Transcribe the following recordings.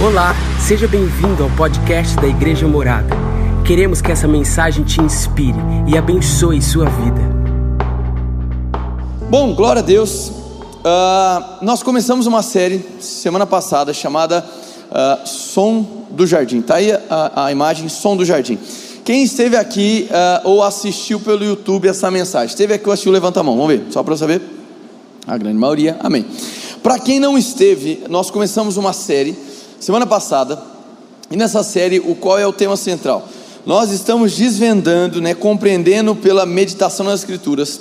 Olá, seja bem-vindo ao podcast da Igreja Morada. Queremos que essa mensagem te inspire e abençoe sua vida. Bom, glória a Deus. Uh, nós começamos uma série semana passada chamada uh, Som do Jardim. Tá aí a, a, imagem Som do Jardim. Quem esteve aqui uh, ou assistiu pelo YouTube essa mensagem? Esteve aqui ou assistiu? Levanta a mão, vamos ver, só para saber. A grande maioria, amém. Para quem não esteve, nós começamos uma série semana passada, e nessa série, o qual é o tema central? Nós estamos desvendando, né, compreendendo pela meditação nas Escrituras,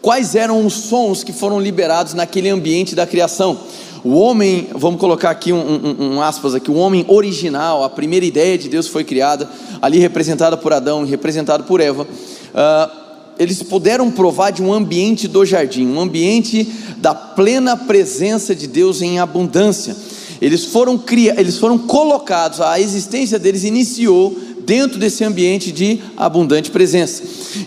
quais eram os sons que foram liberados naquele ambiente da criação. O homem, vamos colocar aqui um, um, um, aspas aqui, o homem original, a primeira ideia de Deus foi criada, ali representada por Adão e representada por Eva. Uh, eles puderam provar de um ambiente do jardim, um ambiente da plena presença de Deus em abundância. Eles foram, cria, eles foram colocados, a existência deles iniciou dentro desse ambiente de abundante presença.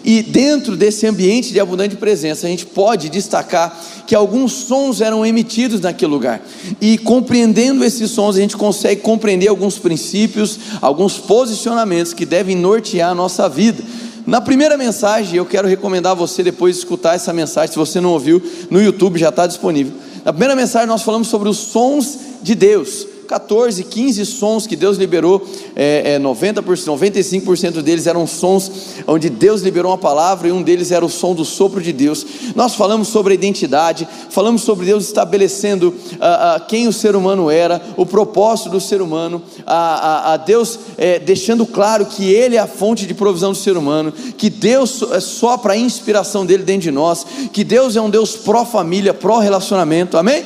E dentro desse ambiente de abundante presença, a gente pode destacar que alguns sons eram emitidos naquele lugar. E compreendendo esses sons, a gente consegue compreender alguns princípios, alguns posicionamentos que devem nortear a nossa vida. Na primeira mensagem, eu quero recomendar a você depois escutar essa mensagem, se você não ouviu, no YouTube já está disponível. Na primeira mensagem, nós falamos sobre os sons de Deus. 14, 15 sons que Deus liberou, é, é 90%, 95% deles eram sons onde Deus liberou uma palavra e um deles era o som do sopro de Deus. Nós falamos sobre a identidade, falamos sobre Deus estabelecendo ah, ah, quem o ser humano era, o propósito do ser humano, a, Deus é, deixando claro que Ele é a fonte de provisão do ser humano, que Deus é só para a inspiração dele dentro de nós, que Deus é um Deus pró-família, pró-relacionamento, amém?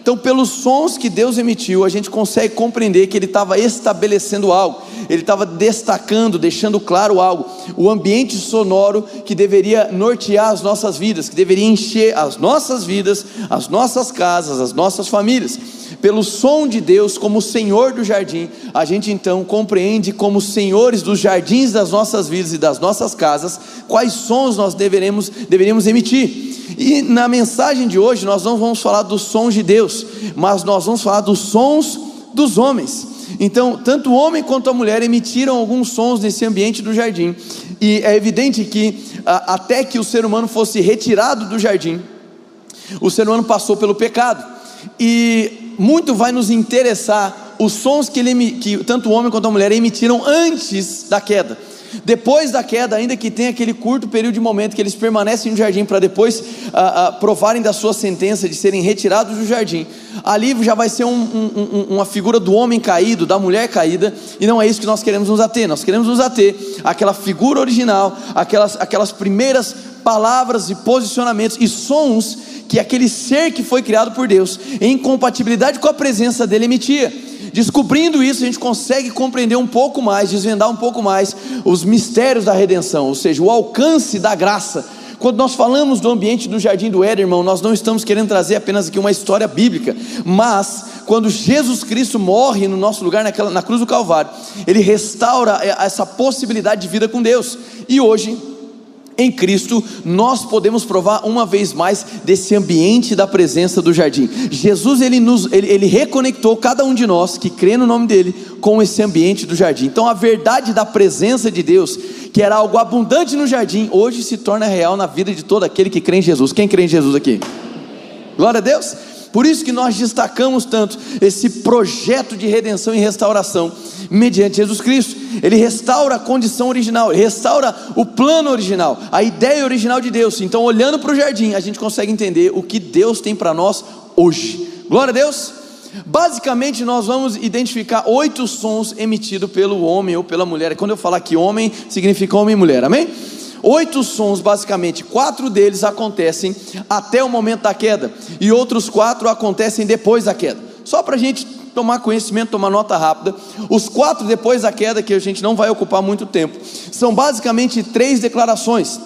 Então, pelos sons que Deus emitiu, a gente consegue compreender que Ele estava estabelecendo algo, Ele estava destacando, deixando claro algo, o ambiente sonoro que deveria nortear as nossas vidas, que deveria encher as nossas vidas, as nossas casas, as nossas famílias. Pelo som de Deus, como Senhor do jardim, a gente então compreende, como senhores dos jardins das nossas vidas e das nossas casas, quais sons nós deveremos, deveríamos emitir. E na mensagem de hoje nós não vamos falar dos sons de Deus, mas nós vamos falar dos sons dos homens. Então, tanto o homem quanto a mulher emitiram alguns sons nesse ambiente do jardim, e é evidente que a, até que o ser humano fosse retirado do jardim, o ser humano passou pelo pecado, e muito vai nos interessar os sons que, ele, que tanto o homem quanto a mulher emitiram antes da queda. Depois da queda, ainda que tenha aquele curto período de momento que eles permanecem no jardim para depois ah, ah, provarem da sua sentença de serem retirados do jardim, ali já vai ser um, um, uma figura do homem caído, da mulher caída, e não é isso que nós queremos nos ater. Nós queremos nos ater àquela figura original, aquelas, aquelas primeiras palavras e posicionamentos e sons que aquele ser que foi criado por Deus, em compatibilidade com a presença dele, emitia. Descobrindo isso, a gente consegue compreender um pouco mais, desvendar um pouco mais os mistérios da redenção, ou seja, o alcance da graça. Quando nós falamos do ambiente do jardim do Éden, irmão, nós não estamos querendo trazer apenas aqui uma história bíblica, mas quando Jesus Cristo morre no nosso lugar naquela, na cruz do Calvário, ele restaura essa possibilidade de vida com Deus. E hoje em Cristo, nós podemos provar uma vez mais desse ambiente da presença do jardim. Jesus ele nos ele, ele reconectou cada um de nós que crê no nome dele com esse ambiente do jardim. Então a verdade da presença de Deus, que era algo abundante no jardim, hoje se torna real na vida de todo aquele que crê em Jesus. Quem crê em Jesus aqui? Glória a Deus. Por isso que nós destacamos tanto esse projeto de redenção e restauração mediante Jesus Cristo. Ele restaura a condição original, restaura o plano original, a ideia original de Deus. Então, olhando para o jardim, a gente consegue entender o que Deus tem para nós hoje. Glória a Deus. Basicamente, nós vamos identificar oito sons emitidos pelo homem ou pela mulher. Quando eu falar que homem, significa homem e mulher, amém? Oito sons, basicamente, quatro deles acontecem até o momento da queda, e outros quatro acontecem depois da queda. Só para a gente tomar conhecimento, tomar nota rápida. Os quatro depois da queda, que a gente não vai ocupar muito tempo, são basicamente três declarações: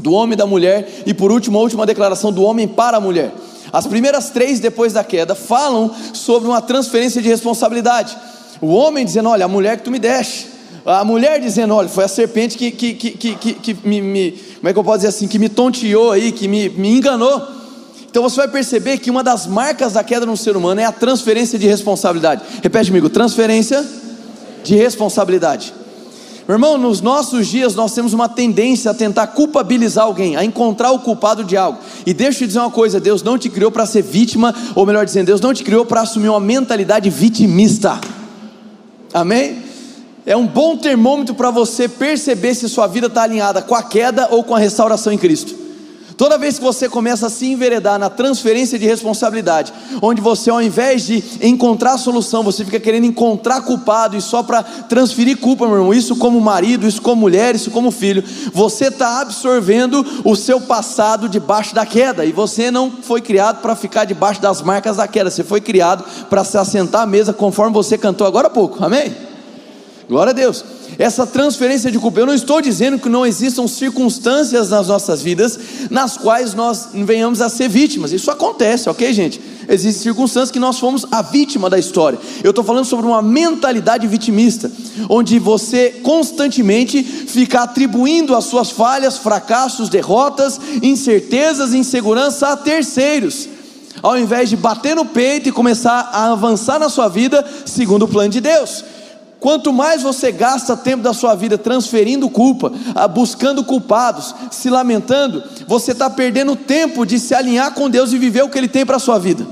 do homem e da mulher, e por último, a última declaração do homem para a mulher. As primeiras três depois da queda falam sobre uma transferência de responsabilidade. O homem dizendo: Olha, a mulher que tu me deste a mulher dizendo: olha, foi a serpente que, que, que, que, que me, me, como é que eu posso dizer assim, que me tonteou aí, que me, me enganou. Então você vai perceber que uma das marcas da queda no ser humano é a transferência de responsabilidade. Repete comigo: transferência de responsabilidade. Meu irmão, nos nossos dias nós temos uma tendência a tentar culpabilizar alguém, a encontrar o culpado de algo. E deixa eu te dizer uma coisa: Deus não te criou para ser vítima, ou melhor dizendo, Deus não te criou para assumir uma mentalidade vitimista. Amém? É um bom termômetro para você perceber se sua vida está alinhada com a queda ou com a restauração em Cristo. Toda vez que você começa a se enveredar na transferência de responsabilidade, onde você, ao invés de encontrar solução, você fica querendo encontrar culpado e só para transferir culpa, meu irmão, isso como marido, isso como mulher, isso como filho, você está absorvendo o seu passado debaixo da queda, e você não foi criado para ficar debaixo das marcas da queda, você foi criado para se assentar à mesa, conforme você cantou agora há pouco, amém? Glória a Deus essa transferência de culpa. Eu não estou dizendo que não existam circunstâncias nas nossas vidas nas quais nós venhamos a ser vítimas. Isso acontece, ok, gente? Existem circunstâncias que nós fomos a vítima da história. Eu estou falando sobre uma mentalidade vitimista, onde você constantemente fica atribuindo as suas falhas, fracassos, derrotas, incertezas, insegurança a terceiros ao invés de bater no peito e começar a avançar na sua vida segundo o plano de Deus. Quanto mais você gasta tempo da sua vida transferindo culpa, ah, buscando culpados, se lamentando, você está perdendo tempo de se alinhar com Deus e viver o que Ele tem para a sua vida.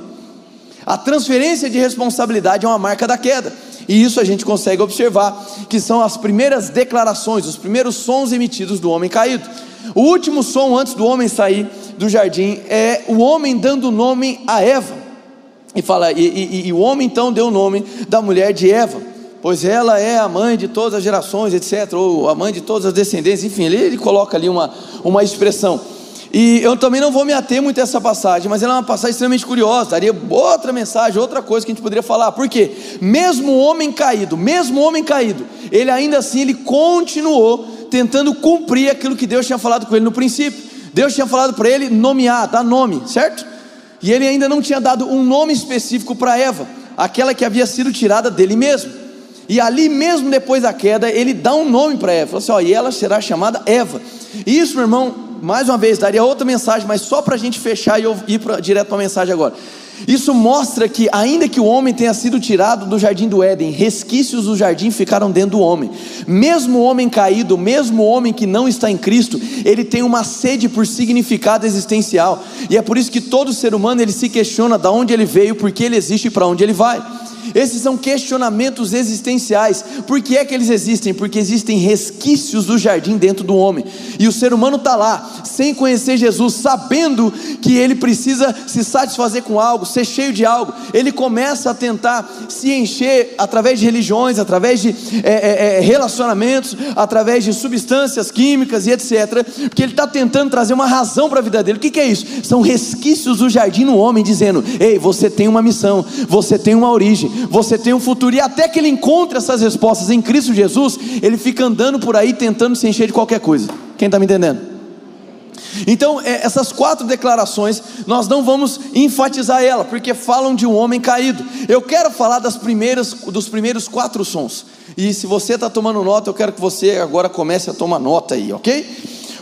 A transferência de responsabilidade é uma marca da queda, e isso a gente consegue observar, que são as primeiras declarações, os primeiros sons emitidos do homem caído. O último som antes do homem sair do jardim é o homem dando nome a Eva. E fala, e, e, e o homem então deu o nome da mulher de Eva pois ela é a mãe de todas as gerações, etc., ou a mãe de todas as descendências, enfim, ele, ele coloca ali uma, uma expressão. E eu também não vou me ater muito a essa passagem, mas ela é uma passagem extremamente curiosa, daria outra mensagem, outra coisa que a gente poderia falar, porque mesmo o homem caído, mesmo o homem caído, ele ainda assim ele continuou tentando cumprir aquilo que Deus tinha falado com ele no princípio. Deus tinha falado para ele nomear, dar nome, certo? E ele ainda não tinha dado um nome específico para Eva, aquela que havia sido tirada dele mesmo. E ali mesmo depois da queda, ele dá um nome para Eva. Assim: ó, e ela será chamada Eva. E isso, meu irmão, mais uma vez, daria outra mensagem, mas só para a gente fechar e ir pra, direto para a mensagem agora. Isso mostra que, ainda que o homem tenha sido tirado do jardim do Éden, resquícios do jardim ficaram dentro do homem. Mesmo o homem caído, mesmo o homem que não está em Cristo, ele tem uma sede por significado existencial. E é por isso que todo ser humano ele se questiona de onde ele veio, por que ele existe e para onde ele vai. Esses são questionamentos existenciais. Por que é que eles existem? Porque existem resquícios do jardim dentro do homem. E o ser humano está lá, sem conhecer Jesus, sabendo que ele precisa se satisfazer com algo, ser cheio de algo. Ele começa a tentar se encher através de religiões, através de é, é, é relacionamentos, através de substâncias químicas e etc. Porque ele está tentando trazer uma razão para a vida dele. O que, que é isso? São resquícios do jardim no homem, dizendo: Ei, você tem uma missão, você tem uma origem, você tem um futuro, e até que ele encontre essas respostas em Cristo Jesus, ele fica andando por aí tentando se encher de qualquer coisa. Quem está me entendendo? Então, é, essas quatro declarações, nós não vamos enfatizar ela, porque falam de um homem caído. Eu quero falar das primeiras, dos primeiros quatro sons. E se você está tomando nota, eu quero que você agora comece a tomar nota aí, ok?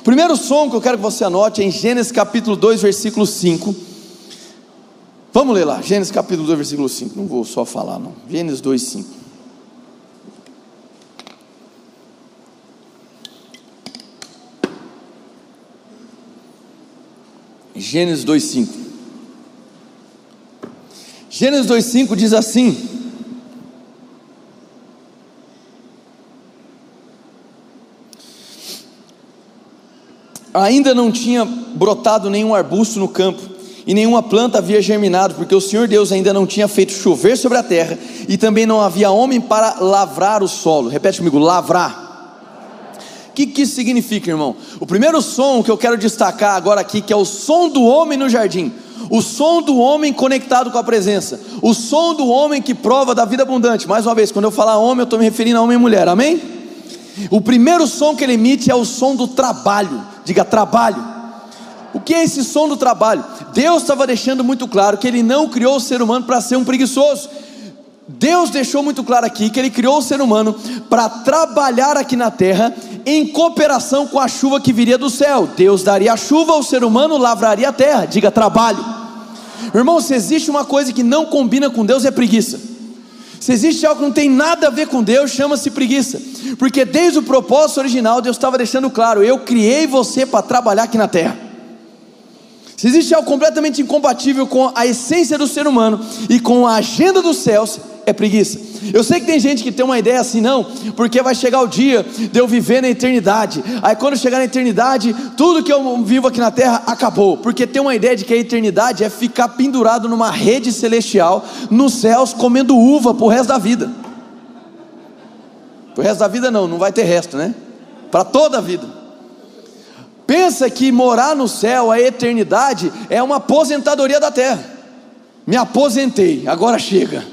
Primeiro som que eu quero que você anote é em Gênesis capítulo 2, versículo 5. Vamos ler lá, Gênesis capítulo 2, versículo 5. Não vou só falar, não. Gênesis 2, 5. Gênesis 2, 5. Gênesis 2, 5 diz assim: Ainda não tinha brotado nenhum arbusto no campo e nenhuma planta havia germinado, porque o Senhor Deus ainda não tinha feito chover sobre a terra, e também não havia homem para lavrar o solo. Repete comigo: lavrar. O que, que isso significa, irmão? O primeiro som que eu quero destacar agora aqui, que é o som do homem no jardim, o som do homem conectado com a presença, o som do homem que prova da vida abundante. Mais uma vez, quando eu falar homem, eu estou me referindo a homem e mulher, amém? O primeiro som que ele emite é o som do trabalho, diga trabalho. O que é esse som do trabalho? Deus estava deixando muito claro que Ele não criou o ser humano para ser um preguiçoso. Deus deixou muito claro aqui que Ele criou o ser humano para trabalhar aqui na terra em cooperação com a chuva que viria do céu. Deus daria a chuva, o ser humano lavraria a terra. Diga trabalho. Irmão, se existe uma coisa que não combina com Deus, é preguiça. Se existe algo que não tem nada a ver com Deus, chama-se preguiça. Porque desde o propósito original, Deus estava deixando claro: eu criei você para trabalhar aqui na terra. Se existe algo completamente incompatível com a essência do ser humano e com a agenda dos céus, é preguiça. Eu sei que tem gente que tem uma ideia assim, não, porque vai chegar o dia de eu viver na eternidade. Aí quando chegar na eternidade, tudo que eu vivo aqui na terra acabou. Porque tem uma ideia de que a eternidade é ficar pendurado numa rede celestial nos céus comendo uva pro resto da vida. Pro resto da vida não, não vai ter resto, né? Para toda a vida. Pensa que morar no céu, a eternidade, é uma aposentadoria da terra. Me aposentei, agora chega.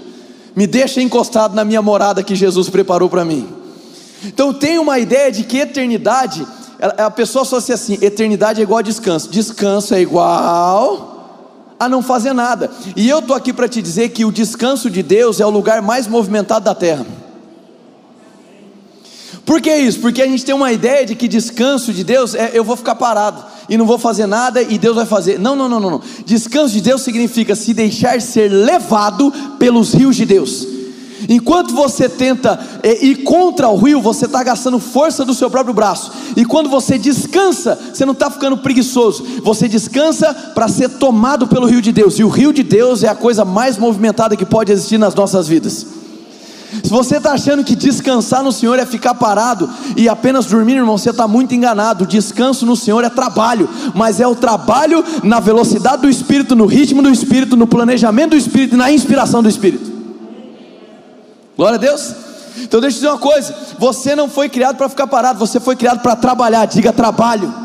Me deixa encostado na minha morada que Jesus preparou para mim. Então tem uma ideia de que eternidade, a pessoa associa assim: eternidade é igual a descanso. Descanso é igual a não fazer nada. E eu estou aqui para te dizer que o descanso de Deus é o lugar mais movimentado da terra. Por que isso? Porque a gente tem uma ideia de que descanso de Deus é eu vou ficar parado e não vou fazer nada e Deus vai fazer. Não, não, não, não. Descanso de Deus significa se deixar ser levado pelos rios de Deus. Enquanto você tenta é, ir contra o rio, você está gastando força do seu próprio braço. E quando você descansa, você não está ficando preguiçoso. Você descansa para ser tomado pelo rio de Deus. E o rio de Deus é a coisa mais movimentada que pode existir nas nossas vidas. Se você está achando que descansar no Senhor é ficar parado e apenas dormir, irmão, você está muito enganado. Descanso no Senhor é trabalho, mas é o trabalho na velocidade do Espírito, no ritmo do Espírito, no planejamento do Espírito e na inspiração do Espírito. Glória a Deus. Então deixa eu dizer uma coisa: você não foi criado para ficar parado, você foi criado para trabalhar. Diga trabalho.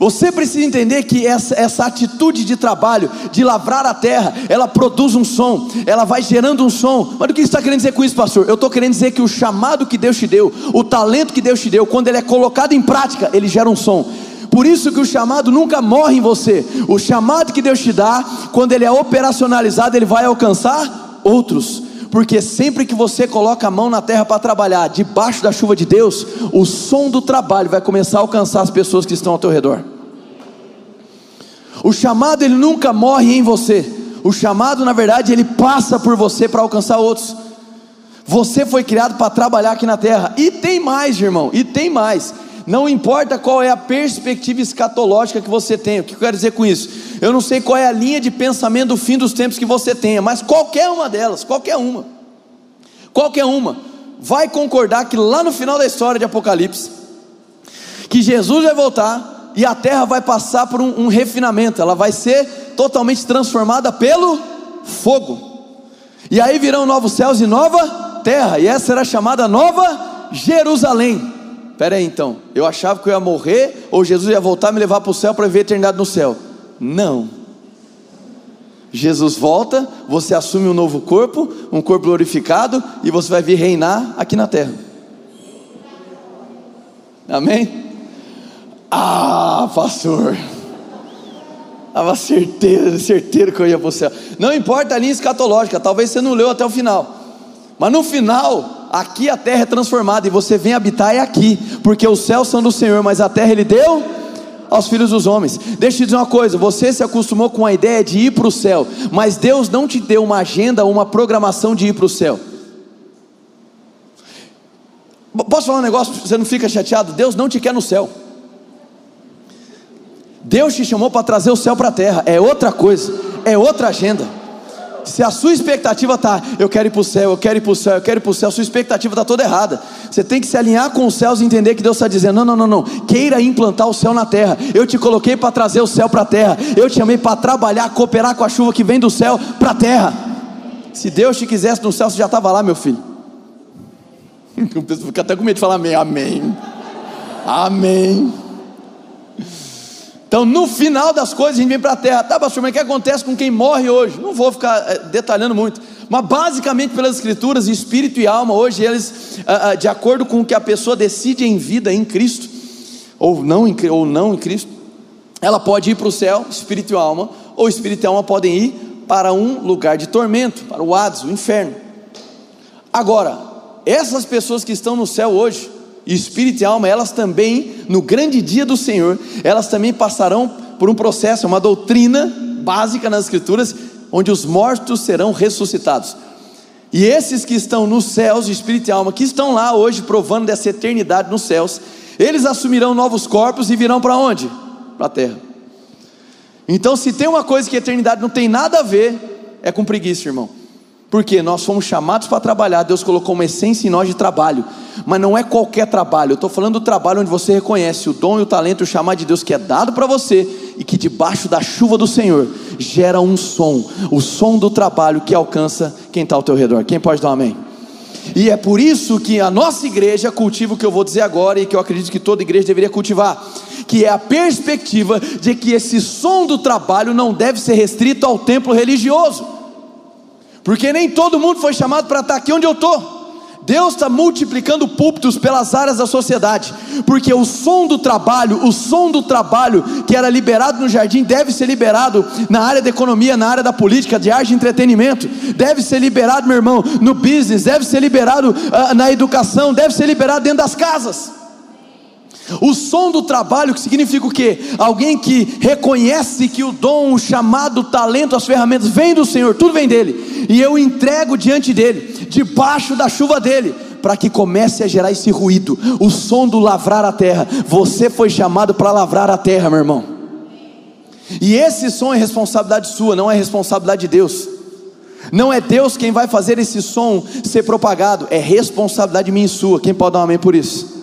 Você precisa entender que essa, essa atitude de trabalho, de lavrar a terra, ela produz um som, ela vai gerando um som. Mas o que está querendo dizer com isso, pastor? Eu estou querendo dizer que o chamado que Deus te deu, o talento que Deus te deu, quando ele é colocado em prática, ele gera um som. Por isso que o chamado nunca morre em você. O chamado que Deus te dá, quando ele é operacionalizado, ele vai alcançar outros porque sempre que você coloca a mão na terra para trabalhar, debaixo da chuva de Deus, o som do trabalho vai começar a alcançar as pessoas que estão ao teu redor. O chamado ele nunca morre em você. O chamado, na verdade, ele passa por você para alcançar outros. Você foi criado para trabalhar aqui na terra. E tem mais, irmão, e tem mais. Não importa qual é a perspectiva escatológica que você tem. O que eu quero dizer com isso? Eu não sei qual é a linha de pensamento do fim dos tempos que você tenha, mas qualquer uma delas, qualquer uma, qualquer uma, vai concordar que lá no final da história de Apocalipse, que Jesus vai voltar e a terra vai passar por um, um refinamento, ela vai ser totalmente transformada pelo fogo. E aí virão novos céus e nova terra, e essa será chamada Nova Jerusalém. Espera aí então, eu achava que eu ia morrer, ou Jesus ia voltar me levar para o céu para viver a eternidade no céu. Não. Jesus volta, você assume um novo corpo, um corpo glorificado, e você vai vir reinar aqui na terra. Amém? Ah, pastor. Estava certeiro, certeiro que eu ia para o céu. Não importa a linha escatológica, talvez você não leu até o final. Mas no final, aqui a terra é transformada e você vem habitar é aqui, porque os céus são do Senhor, mas a terra ele deu aos filhos dos homens. Deixa eu te dizer uma coisa: você se acostumou com a ideia de ir para o céu, mas Deus não te deu uma agenda, uma programação de ir para o céu. Posso falar um negócio? Você não fica chateado? Deus não te quer no céu. Deus te chamou para trazer o céu para a terra. É outra coisa, é outra agenda. Se a sua expectativa está, eu quero ir para o céu, eu quero ir para o céu, eu quero ir para o céu, a sua expectativa está toda errada. Você tem que se alinhar com os céus e entender que Deus está dizendo: não, não, não, não, queira implantar o céu na terra. Eu te coloquei para trazer o céu para a terra, eu te chamei para trabalhar, cooperar com a chuva que vem do céu para a terra. Se Deus te quisesse no céu, você já estava lá, meu filho. Fica até com medo de falar amém, amém, amém. Então, no final das coisas, a gente vem para a terra. Tá, pastor, mas o que acontece com quem morre hoje? Não vou ficar é, detalhando muito. Mas, basicamente, pelas Escrituras, espírito e alma, hoje, eles, ah, ah, de acordo com o que a pessoa decide em vida em Cristo, ou não em, ou não em Cristo, ela pode ir para o céu, espírito e alma, ou espírito e alma podem ir para um lugar de tormento, para o Hades, o inferno. Agora, essas pessoas que estão no céu hoje, espírito e alma, elas também, no grande dia do Senhor, elas também passarão por um processo, uma doutrina básica nas Escrituras, onde os mortos serão ressuscitados. E esses que estão nos céus, espírito e alma, que estão lá hoje provando dessa eternidade nos céus, eles assumirão novos corpos e virão para onde? Para a terra. Então, se tem uma coisa que a eternidade não tem nada a ver, é com preguiça, irmão. Porque nós fomos chamados para trabalhar, Deus colocou uma essência em nós de trabalho, mas não é qualquer trabalho, eu estou falando do trabalho onde você reconhece o dom e o talento o chamado de Deus que é dado para você e que debaixo da chuva do Senhor gera um som, o som do trabalho que alcança quem está ao teu redor. Quem pode dar um amém? E é por isso que a nossa igreja cultiva o que eu vou dizer agora e que eu acredito que toda igreja deveria cultivar, que é a perspectiva de que esse som do trabalho não deve ser restrito ao templo religioso. Porque nem todo mundo foi chamado para estar aqui onde eu estou. Deus está multiplicando púlpitos pelas áreas da sociedade, porque o som do trabalho, o som do trabalho que era liberado no jardim, deve ser liberado na área da economia, na área da política, de arte e entretenimento, deve ser liberado, meu irmão, no business, deve ser liberado uh, na educação, deve ser liberado dentro das casas. O som do trabalho, que significa o quê? Alguém que reconhece que o dom, o chamado, o talento, as ferramentas vem do Senhor, tudo vem dele, e eu entrego diante dele, debaixo da chuva dele, para que comece a gerar esse ruído, o som do lavrar a terra. Você foi chamado para lavrar a terra, meu irmão. E esse som é responsabilidade sua, não é responsabilidade de Deus. Não é Deus quem vai fazer esse som ser propagado, é responsabilidade minha e sua. Quem pode dar um amém por isso?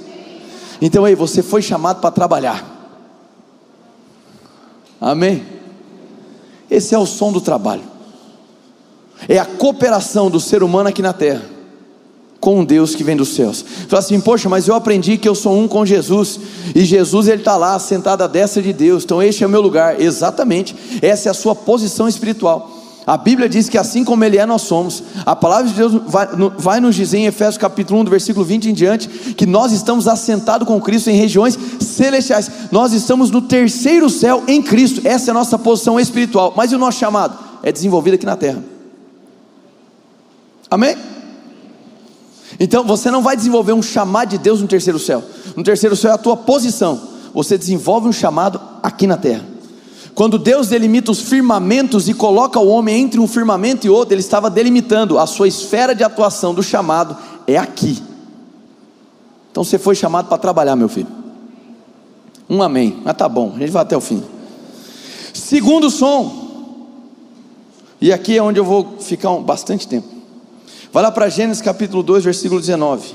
Então, aí, você foi chamado para trabalhar. Amém? Esse é o som do trabalho. É a cooperação do ser humano aqui na terra com um Deus que vem dos céus. Fala assim, poxa, mas eu aprendi que eu sou um com Jesus, e Jesus ele está lá sentado à destra de Deus, então este é o meu lugar. Exatamente, essa é a sua posição espiritual. A Bíblia diz que assim como Ele é, nós somos. A palavra de Deus vai, vai nos dizer em Efésios capítulo 1, do versículo 20 em diante, que nós estamos assentados com Cristo em regiões celestiais. Nós estamos no terceiro céu em Cristo. Essa é a nossa posição espiritual. Mas e o nosso chamado? É desenvolvido aqui na terra. Amém? Então você não vai desenvolver um chamado de Deus no terceiro céu. No terceiro céu é a tua posição. Você desenvolve um chamado aqui na terra. Quando Deus delimita os firmamentos e coloca o homem entre um firmamento e outro, Ele estava delimitando a sua esfera de atuação do chamado, é aqui. Então você foi chamado para trabalhar, meu filho. Um amém. Mas tá bom, a gente vai até o fim. Segundo som. E aqui é onde eu vou ficar bastante tempo. Vai lá para Gênesis capítulo 2, versículo 19.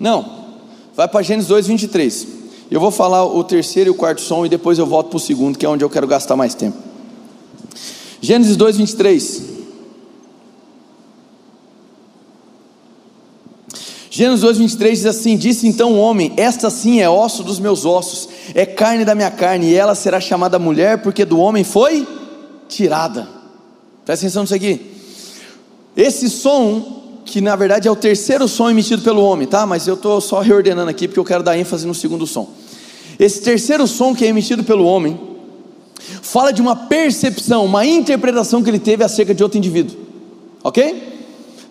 Não, vai para Gênesis 2, 23. Eu vou falar o terceiro e o quarto som e depois eu volto para o segundo, que é onde eu quero gastar mais tempo. Gênesis 2, 23. Gênesis 2, 23 diz assim: Disse então o homem: Esta sim é osso dos meus ossos, é carne da minha carne, e ela será chamada mulher, porque do homem foi tirada. Presta atenção nisso aqui. Esse som que na verdade é o terceiro som emitido pelo homem, tá? Mas eu estou só reordenando aqui porque eu quero dar ênfase no segundo som. Esse terceiro som que é emitido pelo homem fala de uma percepção, uma interpretação que ele teve acerca de outro indivíduo, ok?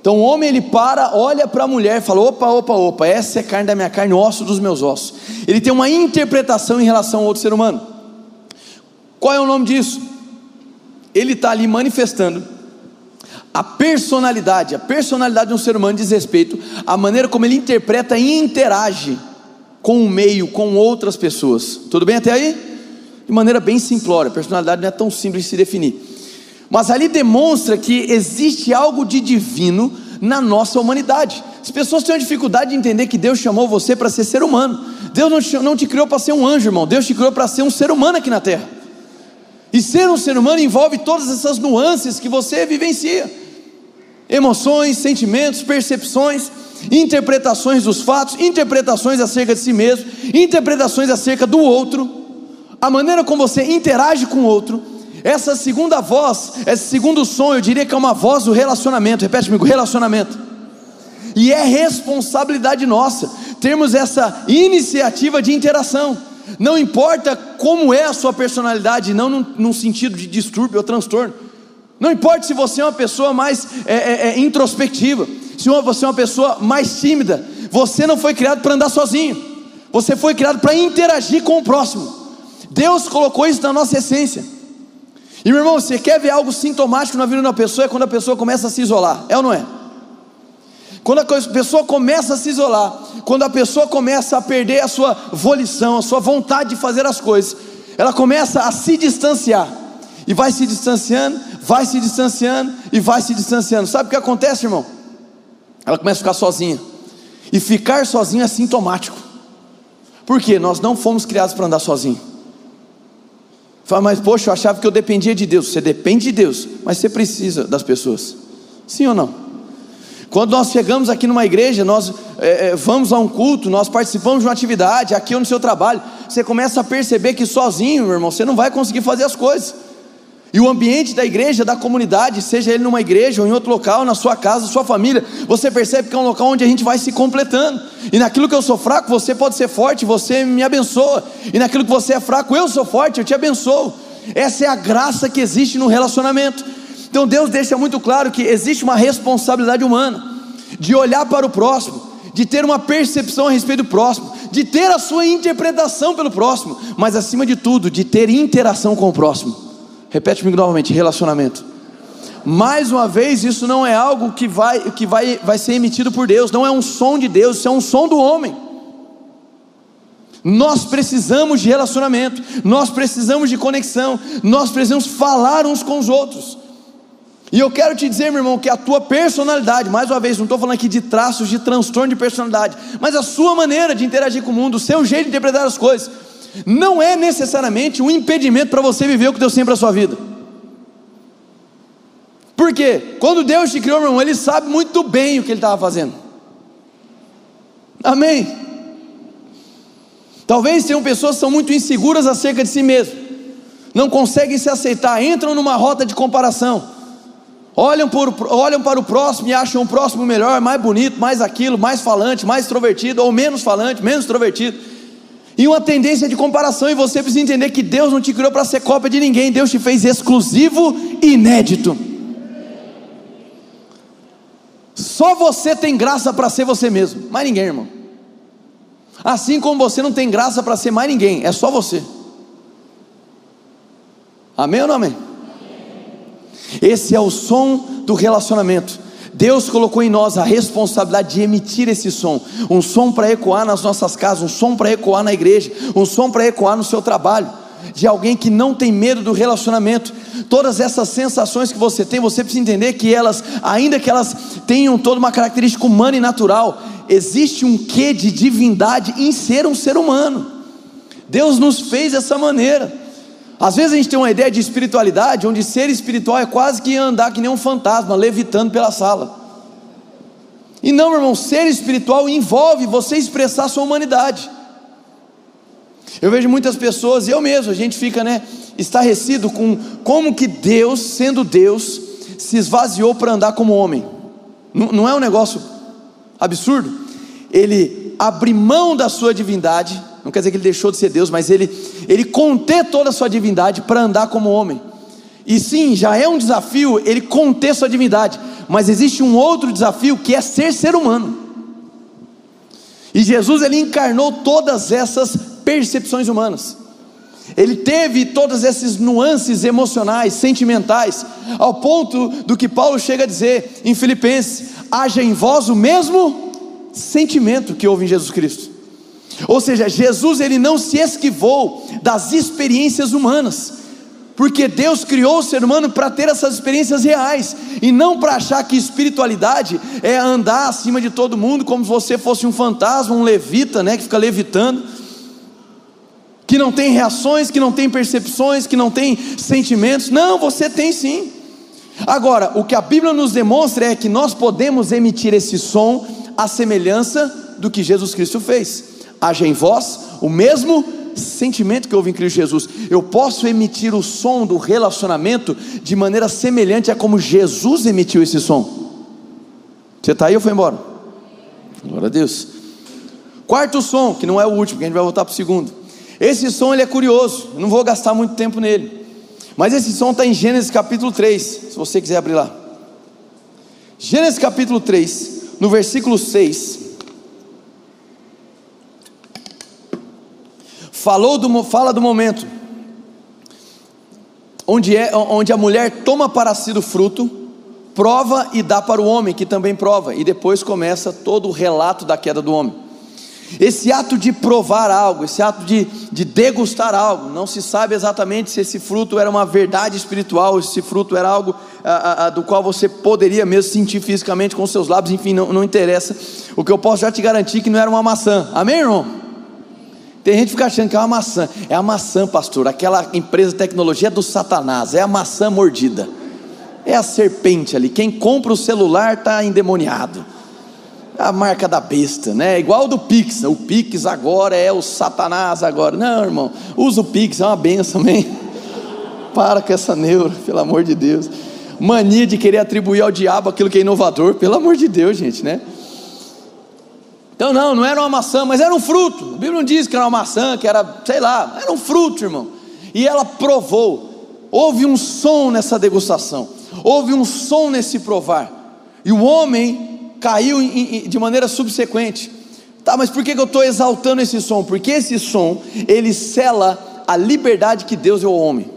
Então o homem ele para, olha para a mulher e fala: opa, opa, opa, essa é carne da minha carne, osso dos meus ossos. Ele tem uma interpretação em relação ao outro ser humano. Qual é o nome disso? Ele está ali manifestando a personalidade, a personalidade de um ser humano diz respeito à maneira como ele interpreta e interage com o meio, com outras pessoas. Tudo bem até aí? De maneira bem simplória, a personalidade não é tão simples de se definir. Mas ali demonstra que existe algo de divino na nossa humanidade. As pessoas têm uma dificuldade de entender que Deus chamou você para ser ser humano. Deus não te, não te criou para ser um anjo, irmão. Deus te criou para ser um ser humano aqui na terra. E ser um ser humano envolve todas essas nuances que você vivencia emoções, sentimentos, percepções, interpretações dos fatos, interpretações acerca de si mesmo, interpretações acerca do outro, a maneira como você interage com o outro. Essa segunda voz, esse segundo som, eu diria que é uma voz do relacionamento. Repete comigo: relacionamento. E é responsabilidade nossa termos essa iniciativa de interação. Não importa como é a sua personalidade, não num, num sentido de distúrbio ou transtorno não importa se você é uma pessoa mais é, é, é, introspectiva, se você é uma pessoa mais tímida, Você não foi criado para andar sozinho, você foi criado para interagir com o próximo. Deus colocou isso na nossa essência. E meu irmão, você quer ver algo sintomático na vida de uma pessoa? É quando a pessoa começa a se isolar, é ou não é? Quando a pessoa começa a se isolar, quando a pessoa começa a perder a sua volição, a sua vontade de fazer as coisas, ela começa a se distanciar, e vai se distanciando, vai se distanciando, e vai se distanciando. Sabe o que acontece, irmão? Ela começa a ficar sozinha, e ficar sozinho é sintomático, porque nós não fomos criados para andar sozinho. Fala, mas poxa, eu achava que eu dependia de Deus. Você depende de Deus, mas você precisa das pessoas. Sim ou não? Quando nós chegamos aqui numa igreja, nós é, é, vamos a um culto, nós participamos de uma atividade, aqui ou no seu trabalho, você começa a perceber que sozinho, meu irmão, você não vai conseguir fazer as coisas. E o ambiente da igreja, da comunidade, seja ele numa igreja ou em outro local, na sua casa, sua família, você percebe que é um local onde a gente vai se completando. E naquilo que eu sou fraco, você pode ser forte, você me abençoa. E naquilo que você é fraco, eu sou forte, eu te abençoo. Essa é a graça que existe no relacionamento. Então Deus deixa muito claro que existe uma responsabilidade humana de olhar para o próximo, de ter uma percepção a respeito do próximo, de ter a sua interpretação pelo próximo, mas acima de tudo, de ter interação com o próximo. Repete comigo novamente: relacionamento. Mais uma vez, isso não é algo que vai, que vai, vai ser emitido por Deus, não é um som de Deus, isso é um som do homem. Nós precisamos de relacionamento, nós precisamos de conexão, nós precisamos falar uns com os outros. E eu quero te dizer, meu irmão, que a tua personalidade, mais uma vez, não estou falando aqui de traços de transtorno de personalidade, mas a sua maneira de interagir com o mundo, o seu jeito de interpretar as coisas, não é necessariamente um impedimento para você viver o que Deus tem para a sua vida. Por quê? Quando Deus te criou, meu irmão, Ele sabe muito bem o que Ele estava fazendo. Amém? Talvez tenham pessoas que são muito inseguras acerca de si mesmo, não conseguem se aceitar, entram numa rota de comparação, olham, por, olham para o próximo e acham o próximo melhor, mais bonito, mais aquilo, mais falante, mais extrovertido, ou menos falante, menos extrovertido e uma tendência de comparação, e você precisa entender que Deus não te criou para ser cópia de ninguém, Deus te fez exclusivo e inédito. Só você tem graça para ser você mesmo, mais ninguém, irmão. Assim como você não tem graça para ser mais ninguém, é só você. Amém ou não amém? Esse é o som do relacionamento. Deus colocou em nós a responsabilidade de emitir esse som, um som para ecoar nas nossas casas, um som para ecoar na igreja, um som para ecoar no seu trabalho, de alguém que não tem medo do relacionamento. Todas essas sensações que você tem, você precisa entender que elas, ainda que elas tenham toda uma característica humana e natural, existe um quê de divindade em ser um ser humano. Deus nos fez dessa maneira. Às vezes a gente tem uma ideia de espiritualidade, onde ser espiritual é quase que andar que nem um fantasma, levitando pela sala. E não, meu irmão, ser espiritual envolve você expressar sua humanidade. Eu vejo muitas pessoas, eu mesmo, a gente fica, né, estarrecido com como que Deus, sendo Deus, se esvaziou para andar como homem. Não, não é um negócio absurdo? Ele abre mão da sua divindade, não quer dizer que ele deixou de ser Deus, mas ele, ele conter toda a sua divindade para andar como homem. E sim, já é um desafio ele conter sua divindade, mas existe um outro desafio que é ser ser humano. E Jesus ele encarnou todas essas percepções humanas. Ele teve todas essas nuances emocionais, sentimentais, ao ponto do que Paulo chega a dizer em Filipenses: haja em vós o mesmo sentimento que houve em Jesus Cristo. Ou seja, Jesus ele não se esquivou das experiências humanas, porque Deus criou o ser humano para ter essas experiências reais e não para achar que espiritualidade é andar acima de todo mundo como se você fosse um fantasma, um levita, né, que fica levitando, que não tem reações, que não tem percepções, que não tem sentimentos. Não, você tem sim. Agora, o que a Bíblia nos demonstra é que nós podemos emitir esse som à semelhança do que Jesus Cristo fez haja em vós o mesmo sentimento que houve em Cristo Jesus. Eu posso emitir o som do relacionamento de maneira semelhante a como Jesus emitiu esse som. Você está aí ou foi embora? Glória a Deus. Quarto som, que não é o último, que a gente vai voltar para o segundo. Esse som ele é curioso, eu não vou gastar muito tempo nele. Mas esse som está em Gênesis capítulo 3, se você quiser abrir lá. Gênesis capítulo 3, no versículo 6. Falou do, fala do momento onde, é, onde a mulher toma para si do fruto, prova e dá para o homem, que também prova, e depois começa todo o relato da queda do homem. Esse ato de provar algo, esse ato de, de degustar algo, não se sabe exatamente se esse fruto era uma verdade espiritual, se esse fruto era algo a, a, do qual você poderia mesmo sentir fisicamente com seus lábios, enfim, não, não interessa. O que eu posso já te garantir que não era uma maçã, amém, irmão? Tem gente que fica achando que é uma maçã, é a maçã, pastor, aquela empresa de tecnologia é do Satanás, é a maçã mordida, é a serpente ali. Quem compra o celular está endemoniado a marca da besta, né? Igual do Pix. O Pix agora é o Satanás agora. Não, irmão, usa o Pix, é uma benção, amém? Para com essa neura, pelo amor de Deus. Mania de querer atribuir ao diabo aquilo que é inovador, pelo amor de Deus, gente, né? Então, não, não era uma maçã, mas era um fruto. A Bíblia não diz que era uma maçã, que era, sei lá, era um fruto, irmão. E ela provou. Houve um som nessa degustação, houve um som nesse provar. E o homem caiu em, em, de maneira subsequente. Tá, mas por que, que eu estou exaltando esse som? Porque esse som, ele cela a liberdade que Deus deu ao homem.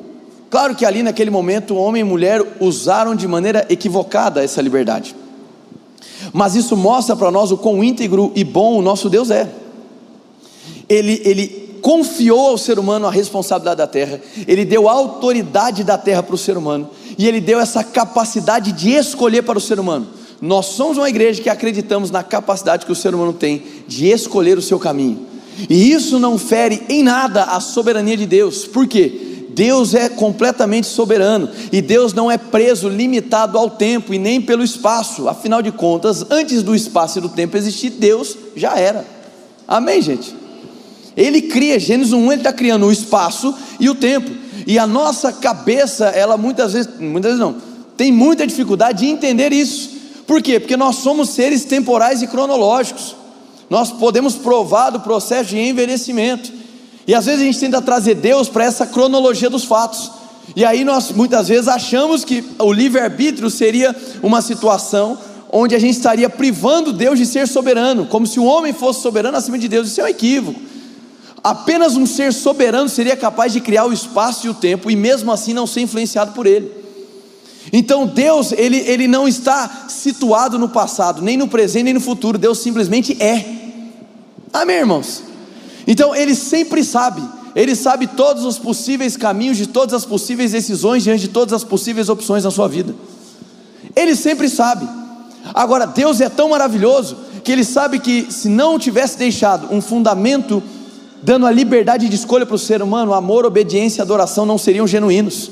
Claro que ali naquele momento, o homem e mulher usaram de maneira equivocada essa liberdade. Mas isso mostra para nós o quão íntegro e bom o nosso Deus é. Ele, ele confiou ao ser humano a responsabilidade da terra, ele deu a autoridade da terra para o ser humano, e ele deu essa capacidade de escolher para o ser humano. Nós somos uma igreja que acreditamos na capacidade que o ser humano tem de escolher o seu caminho. E isso não fere em nada a soberania de Deus. Por quê? Deus é completamente soberano e Deus não é preso, limitado ao tempo e nem pelo espaço. Afinal de contas, antes do espaço e do tempo existir, Deus já era. Amém, gente? Ele cria, Gênesis 1, ele está criando o espaço e o tempo. E a nossa cabeça, ela muitas vezes, muitas vezes não, tem muita dificuldade de entender isso. Por quê? Porque nós somos seres temporais e cronológicos. Nós podemos provar do processo de envelhecimento. E às vezes a gente tenta trazer Deus para essa cronologia dos fatos. E aí nós muitas vezes achamos que o livre-arbítrio seria uma situação onde a gente estaria privando Deus de ser soberano, como se o homem fosse soberano acima de Deus. Isso é um equívoco. Apenas um ser soberano seria capaz de criar o espaço e o tempo e mesmo assim não ser influenciado por ele. Então Deus, ele, ele não está situado no passado, nem no presente, nem no futuro, Deus simplesmente é. Amém, irmãos? Então Ele sempre sabe, Ele sabe todos os possíveis caminhos, de todas as possíveis decisões, diante de todas as possíveis opções na sua vida. Ele sempre sabe. Agora, Deus é tão maravilhoso que Ele sabe que se não tivesse deixado um fundamento, dando a liberdade de escolha para o ser humano, amor, obediência e adoração não seriam genuínos.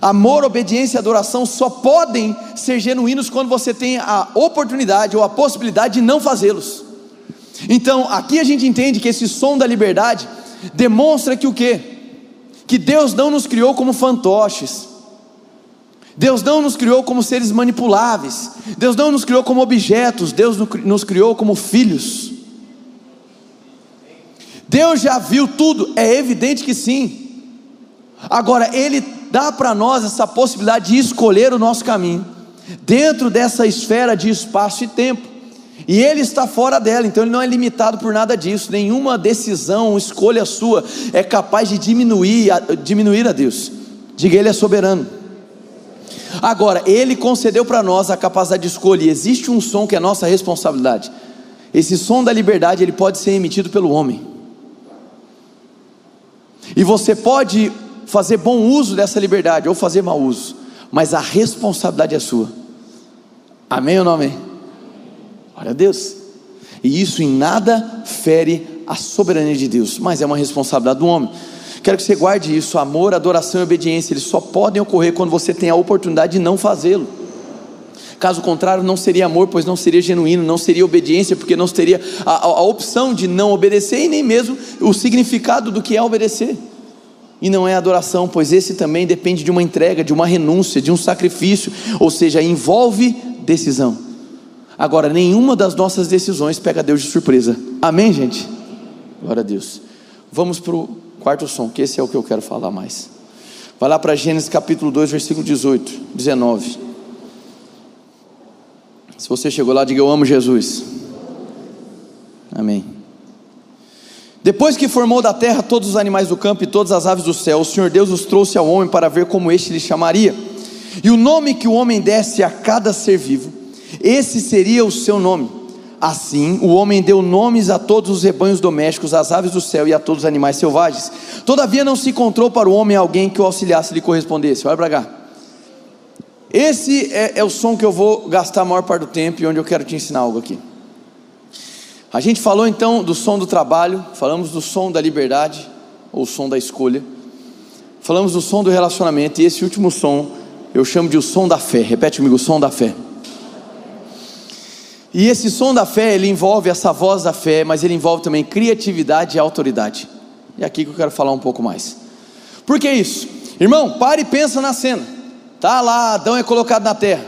Amor, obediência e adoração só podem ser genuínos quando você tem a oportunidade ou a possibilidade de não fazê-los. Então, aqui a gente entende que esse som da liberdade demonstra que o quê? Que Deus não nos criou como fantoches. Deus não nos criou como seres manipuláveis. Deus não nos criou como objetos. Deus nos criou como filhos. Deus já viu tudo, é evidente que sim. Agora, Ele dá para nós essa possibilidade de escolher o nosso caminho, dentro dessa esfera de espaço e tempo. E ele está fora dela, então ele não é limitado por nada disso. Nenhuma decisão, escolha sua é capaz de diminuir, diminuir a Deus. Diga, ele é soberano. Agora, ele concedeu para nós a capacidade de escolher. Existe um som que é nossa responsabilidade. Esse som da liberdade, ele pode ser emitido pelo homem. E você pode fazer bom uso dessa liberdade ou fazer mau uso, mas a responsabilidade é sua. Amém ou não amém? Glória a Deus. E isso em nada fere a soberania de Deus, mas é uma responsabilidade do homem. Quero que você guarde isso: amor, adoração e obediência, eles só podem ocorrer quando você tem a oportunidade de não fazê-lo. Caso contrário, não seria amor, pois não seria genuíno, não seria obediência, porque não teria a, a, a opção de não obedecer e nem mesmo o significado do que é obedecer e não é adoração, pois esse também depende de uma entrega, de uma renúncia, de um sacrifício, ou seja, envolve decisão. Agora, nenhuma das nossas decisões pega Deus de surpresa. Amém, gente? Glória a Deus. Vamos para o quarto som, que esse é o que eu quero falar mais. Vai lá para Gênesis capítulo 2, versículo 18, 19. Se você chegou lá, diga eu amo Jesus. Amém. Depois que formou da terra todos os animais do campo e todas as aves do céu, o Senhor Deus os trouxe ao homem para ver como este lhe chamaria. E o nome que o homem desse a cada ser vivo, esse seria o seu nome. Assim, o homem deu nomes a todos os rebanhos domésticos, às aves do céu e a todos os animais selvagens. Todavia não se encontrou para o homem alguém que o auxiliasse e lhe correspondesse. Olha para cá. Esse é, é o som que eu vou gastar a maior parte do tempo e onde eu quero te ensinar algo aqui. A gente falou então do som do trabalho, falamos do som da liberdade, ou som da escolha, falamos do som do relacionamento, e esse último som eu chamo de o som da fé. Repete comigo: o som da fé. E esse som da fé, ele envolve essa voz da fé, mas ele envolve também criatividade e autoridade. E é aqui que eu quero falar um pouco mais. Por que isso? Irmão, pare e pensa na cena. Tá lá, Adão é colocado na terra.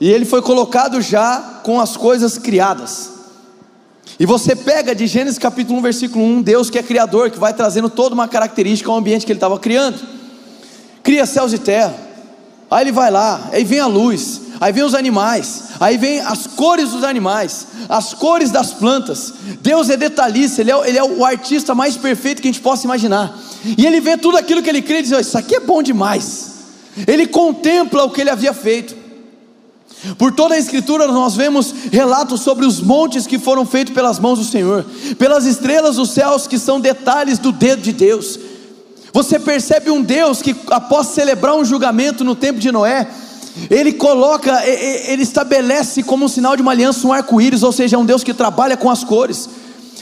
E ele foi colocado já com as coisas criadas. E você pega de Gênesis capítulo 1, versículo 1, Deus que é criador, que vai trazendo toda uma característica ao ambiente que ele estava criando. Cria céus e terra. Aí ele vai lá, aí vem a luz, aí vem os animais, aí vem as cores dos animais, as cores das plantas. Deus é detalhista, ele é, ele é o artista mais perfeito que a gente possa imaginar. E ele vê tudo aquilo que ele crê e diz: Isso aqui é bom demais. Ele contempla o que ele havia feito. Por toda a Escritura nós vemos relatos sobre os montes que foram feitos pelas mãos do Senhor, pelas estrelas dos céus que são detalhes do dedo de Deus. Você percebe um Deus que, após celebrar um julgamento no tempo de Noé, ele coloca, ele estabelece como um sinal de uma aliança um arco-íris, ou seja, é um Deus que trabalha com as cores,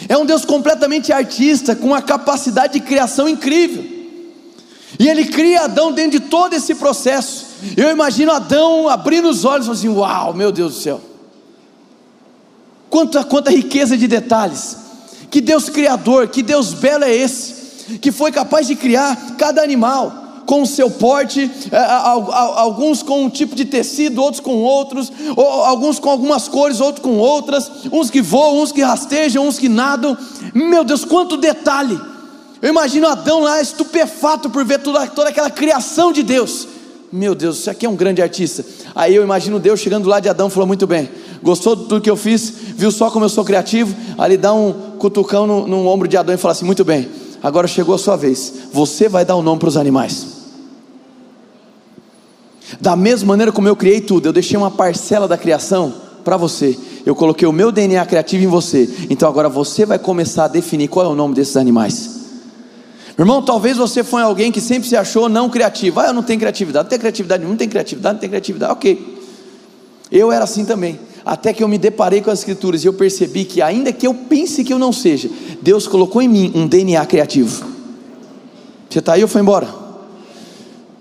é um Deus completamente artista, com uma capacidade de criação incrível, e ele cria Adão dentro de todo esse processo. Eu imagino Adão abrindo os olhos e assim: Uau, meu Deus do céu, quanta, quanta riqueza de detalhes, que Deus Criador, que Deus belo é esse, que foi capaz de criar cada animal com o seu porte, é, alguns com um tipo de tecido, outros com outros, alguns com algumas cores, outros com outras, uns que voam, uns que rastejam, uns que nadam. Meu Deus, quanto detalhe! Eu imagino Adão lá estupefato por ver toda, toda aquela criação de Deus. Meu Deus, isso aqui é um grande artista. Aí eu imagino Deus chegando lá de Adão e falou: Muito bem, gostou de tudo que eu fiz, viu só como eu sou criativo? Ali dá um cutucão no, no ombro de Adão e fala assim: Muito bem, agora chegou a sua vez, você vai dar o um nome para os animais. Da mesma maneira como eu criei tudo, eu deixei uma parcela da criação para você. Eu coloquei o meu DNA criativo em você. Então agora você vai começar a definir qual é o nome desses animais. Irmão, talvez você foi alguém que sempre se achou não criativo. Ah, eu não tenho criatividade, não tenho criatividade, não tenho criatividade, não tenho criatividade. Ok. Eu era assim também. Até que eu me deparei com as escrituras e eu percebi que, ainda que eu pense que eu não seja, Deus colocou em mim um DNA criativo. Você está aí ou foi embora?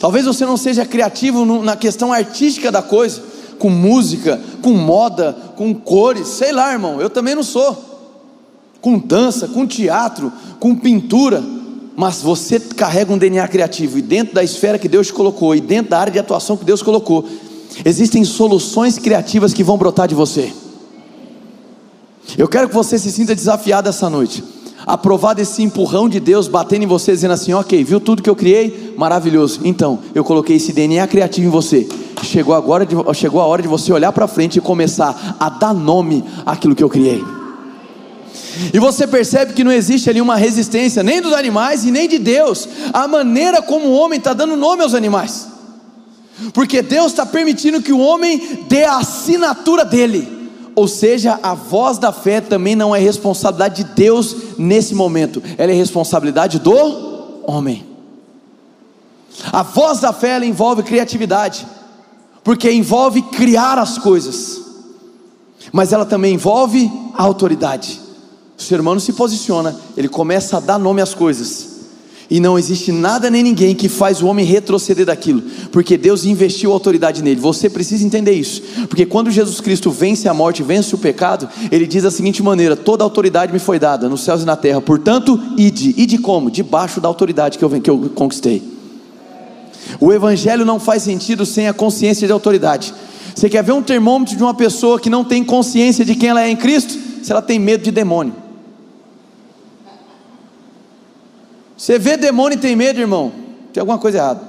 Talvez você não seja criativo na questão artística da coisa, com música, com moda, com cores, sei lá, irmão, eu também não sou. Com dança, com teatro, com pintura mas você carrega um DNA criativo, e dentro da esfera que Deus colocou, e dentro da área de atuação que Deus colocou, existem soluções criativas que vão brotar de você. Eu quero que você se sinta desafiado essa noite, aprovado esse empurrão de Deus batendo em você, dizendo assim: Ok, viu tudo que eu criei? Maravilhoso. Então, eu coloquei esse DNA criativo em você. Chegou, agora de, chegou a hora de você olhar para frente e começar a dar nome àquilo que eu criei. E você percebe que não existe ali uma resistência nem dos animais e nem de Deus, a maneira como o homem está dando nome aos animais, porque Deus está permitindo que o homem dê a assinatura dele, ou seja, a voz da fé também não é responsabilidade de Deus nesse momento, ela é responsabilidade do homem. A voz da fé ela envolve criatividade, porque envolve criar as coisas, mas ela também envolve autoridade. O ser humano se posiciona, ele começa a dar nome às coisas. E não existe nada nem ninguém que faz o homem retroceder daquilo, porque Deus investiu autoridade nele. Você precisa entender isso, porque quando Jesus Cristo vence a morte, vence o pecado, ele diz da seguinte maneira: toda autoridade me foi dada nos céus e na terra, portanto, ide. Ide como? Debaixo da autoridade que eu, que eu conquistei. O evangelho não faz sentido sem a consciência de autoridade. Você quer ver um termômetro de uma pessoa que não tem consciência de quem ela é em Cristo? Se ela tem medo de demônio. Você vê demônio e tem medo, irmão? Tem alguma coisa errada.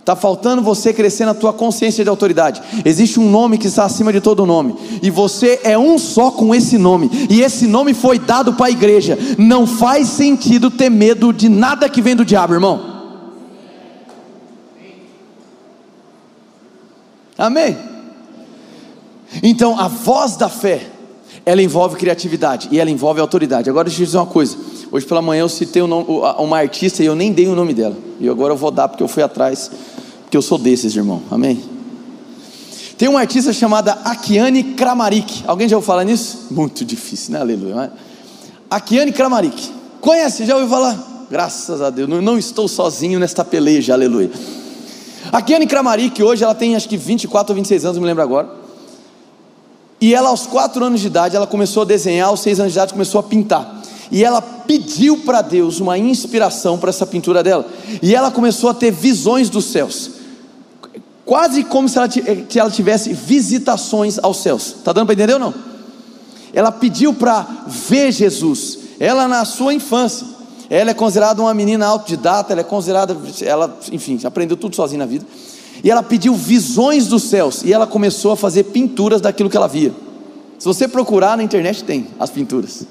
Está faltando você crescer na tua consciência de autoridade. Existe um nome que está acima de todo nome. E você é um só com esse nome. E esse nome foi dado para a igreja. Não faz sentido ter medo de nada que vem do diabo, irmão. Amém? Então a voz da fé, ela envolve criatividade e ela envolve autoridade. Agora deixa eu dizer uma coisa. Hoje pela manhã eu citei uma artista e eu nem dei o nome dela. E agora eu vou dar porque eu fui atrás porque eu sou desses, irmão. Amém? Tem uma artista chamada Akiane Kramarik. Alguém já ouviu falar nisso? Muito difícil, né? Aleluia. Né? Akiane Kramarik. Conhece? Já ouviu falar? Graças a Deus. Não, estou sozinho nesta peleja. Aleluia. Akiane Kramarik, hoje ela tem acho que 24 ou 26 anos, não me lembro agora. E ela, aos 4 anos de idade, ela começou a desenhar, aos 6 anos de idade, começou a pintar. E ela pediu para Deus uma inspiração para essa pintura dela. E ela começou a ter visões dos céus quase como se ela, ela tivesse visitações aos céus. Está dando para entender ou não? Ela pediu para ver Jesus. Ela na sua infância, ela é considerada uma menina autodidata, ela é considerada, ela, enfim, aprendeu tudo sozinha na vida. E ela pediu visões dos céus e ela começou a fazer pinturas daquilo que ela via. Se você procurar na internet tem as pinturas.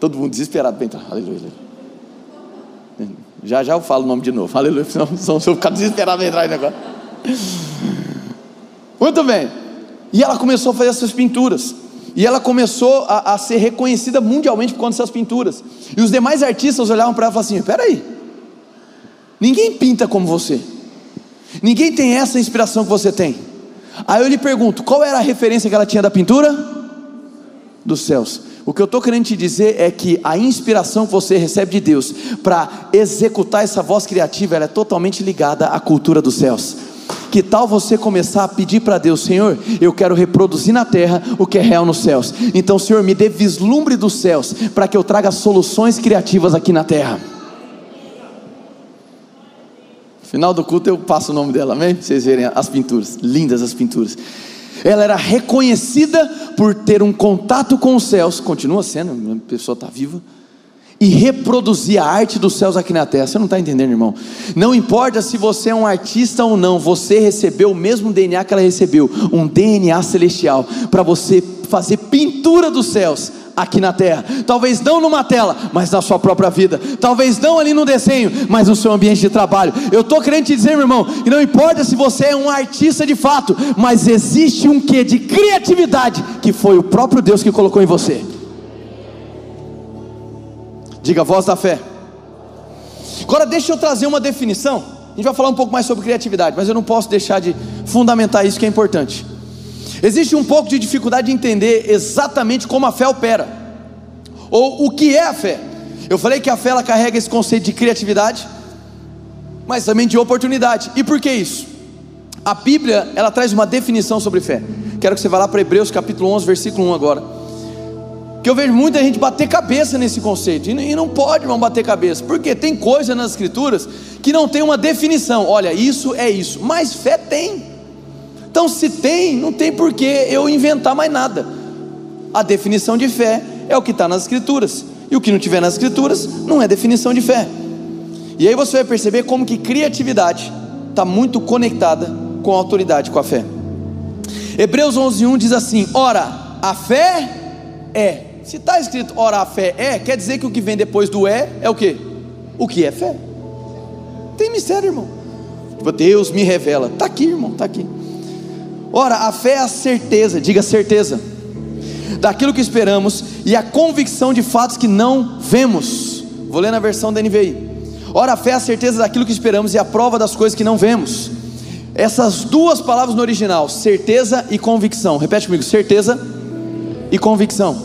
Todo mundo desesperado para entrar. Aleluia. Já já eu falo o nome de novo. Aleluia. Senão, senão eu ficar desesperado para entrar agora. Muito bem. E ela começou a fazer essas pinturas. E ela começou a, a ser reconhecida mundialmente por conta dessas pinturas. E os demais artistas olhavam para ela e falavam assim: Espera aí, ninguém pinta como você, ninguém tem essa inspiração que você tem. Aí eu lhe pergunto: qual era a referência que ela tinha da pintura? Dos céus. O que eu estou querendo te dizer é que a inspiração que você recebe de Deus para executar essa voz criativa é totalmente ligada à cultura dos céus. Que tal você começar a pedir para Deus, Senhor, eu quero reproduzir na terra o que é real nos céus. Então, Senhor, me dê vislumbre dos céus para que eu traga soluções criativas aqui na terra. Final do culto eu passo o nome dela, amém? Pra vocês verem as pinturas, lindas as pinturas. Ela era reconhecida por ter um contato com os céus, continua sendo, a pessoa está viva e reproduzir a arte dos céus aqui na terra. Você não está entendendo, irmão? Não importa se você é um artista ou não, você recebeu o mesmo DNA que ela recebeu um DNA celestial para você fazer pintura dos céus aqui na terra. Talvez não numa tela, mas na sua própria vida. Talvez não ali no desenho, mas no seu ambiente de trabalho. Eu estou querendo te dizer, meu irmão, que não importa se você é um artista de fato, mas existe um quê de criatividade que foi o próprio Deus que colocou em você. Diga voz da fé. Agora deixa eu trazer uma definição. A gente vai falar um pouco mais sobre criatividade, mas eu não posso deixar de fundamentar isso que é importante. Existe um pouco de dificuldade de entender exatamente como a fé opera, ou o que é a fé. Eu falei que a fé ela carrega esse conceito de criatividade, mas também de oportunidade. E por que isso? A Bíblia ela traz uma definição sobre fé. Quero que você vá lá para Hebreus capítulo 11, versículo 1 agora que eu vejo muita gente bater cabeça nesse conceito, e não pode, irmão, bater cabeça, porque tem coisa nas escrituras que não tem uma definição, olha, isso é isso, mas fé tem, então se tem, não tem por que eu inventar mais nada, a definição de fé é o que está nas escrituras, e o que não tiver nas escrituras não é definição de fé, e aí você vai perceber como que criatividade está muito conectada com a autoridade, com a fé. Hebreus 11:1 diz assim: Ora, a fé é se está escrito ora a fé é, quer dizer que o que vem depois do é é o que? O que é fé? Tem mistério, irmão. Deus me revela. Está aqui, irmão, está aqui. Ora, a fé é a certeza, diga certeza, daquilo que esperamos e a convicção de fatos que não vemos. Vou ler na versão da NVI. Ora, a fé é a certeza daquilo que esperamos e a prova das coisas que não vemos. Essas duas palavras no original, certeza e convicção. Repete comigo: certeza e convicção.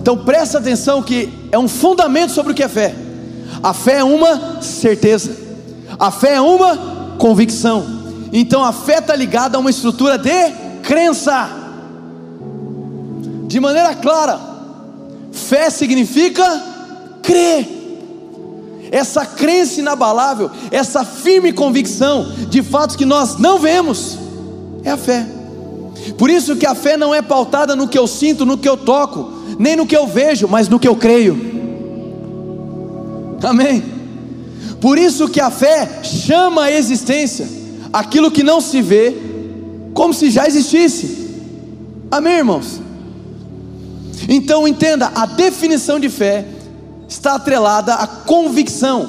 Então presta atenção que é um fundamento sobre o que é fé. A fé é uma certeza, a fé é uma convicção. Então a fé está ligada a uma estrutura de crença. De maneira clara, fé significa crer. Essa crença inabalável, essa firme convicção de fatos que nós não vemos, é a fé. Por isso que a fé não é pautada no que eu sinto, no que eu toco, nem no que eu vejo, mas no que eu creio. Amém. Por isso que a fé chama a existência aquilo que não se vê, como se já existisse. Amém, irmãos? Então entenda, a definição de fé está atrelada à convicção,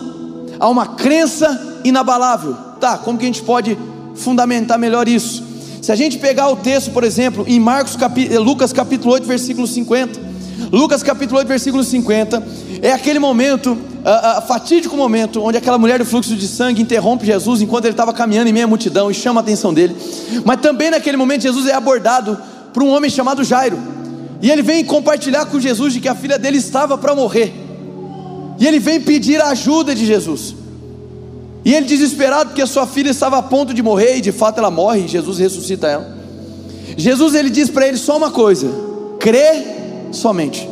a uma crença inabalável. Tá, como que a gente pode fundamentar melhor isso? Se a gente pegar o texto, por exemplo, em Marcos capi, Lucas capítulo 8, versículo 50, Lucas capítulo 8, versículo 50, é aquele momento, uh, uh, fatídico momento, onde aquela mulher do fluxo de sangue interrompe Jesus enquanto ele estava caminhando em meia multidão e chama a atenção dele. Mas também naquele momento Jesus é abordado por um homem chamado Jairo. E ele vem compartilhar com Jesus de que a filha dele estava para morrer. E ele vem pedir a ajuda de Jesus. E ele desesperado porque a sua filha estava a ponto de morrer e de fato ela morre e Jesus ressuscita ela. Jesus ele diz para ele só uma coisa: crê somente.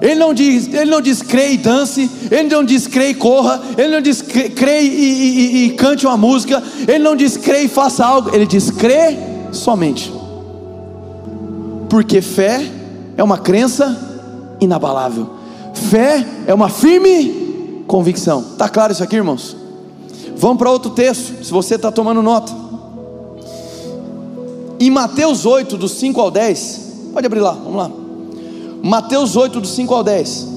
Ele não diz, ele não diz crê e dance, ele não diz crê e corra, ele não diz crê, e, e, e, e cante uma música, ele não diz crê e faça algo, ele diz crê somente. Porque fé é uma crença inabalável. Fé é uma firme convicção. Tá claro isso aqui, irmãos? Vamos para outro texto, se você está tomando nota. Em Mateus 8, dos 5 ao 10, pode abrir lá, vamos lá. Mateus 8, dos 5 ao 10.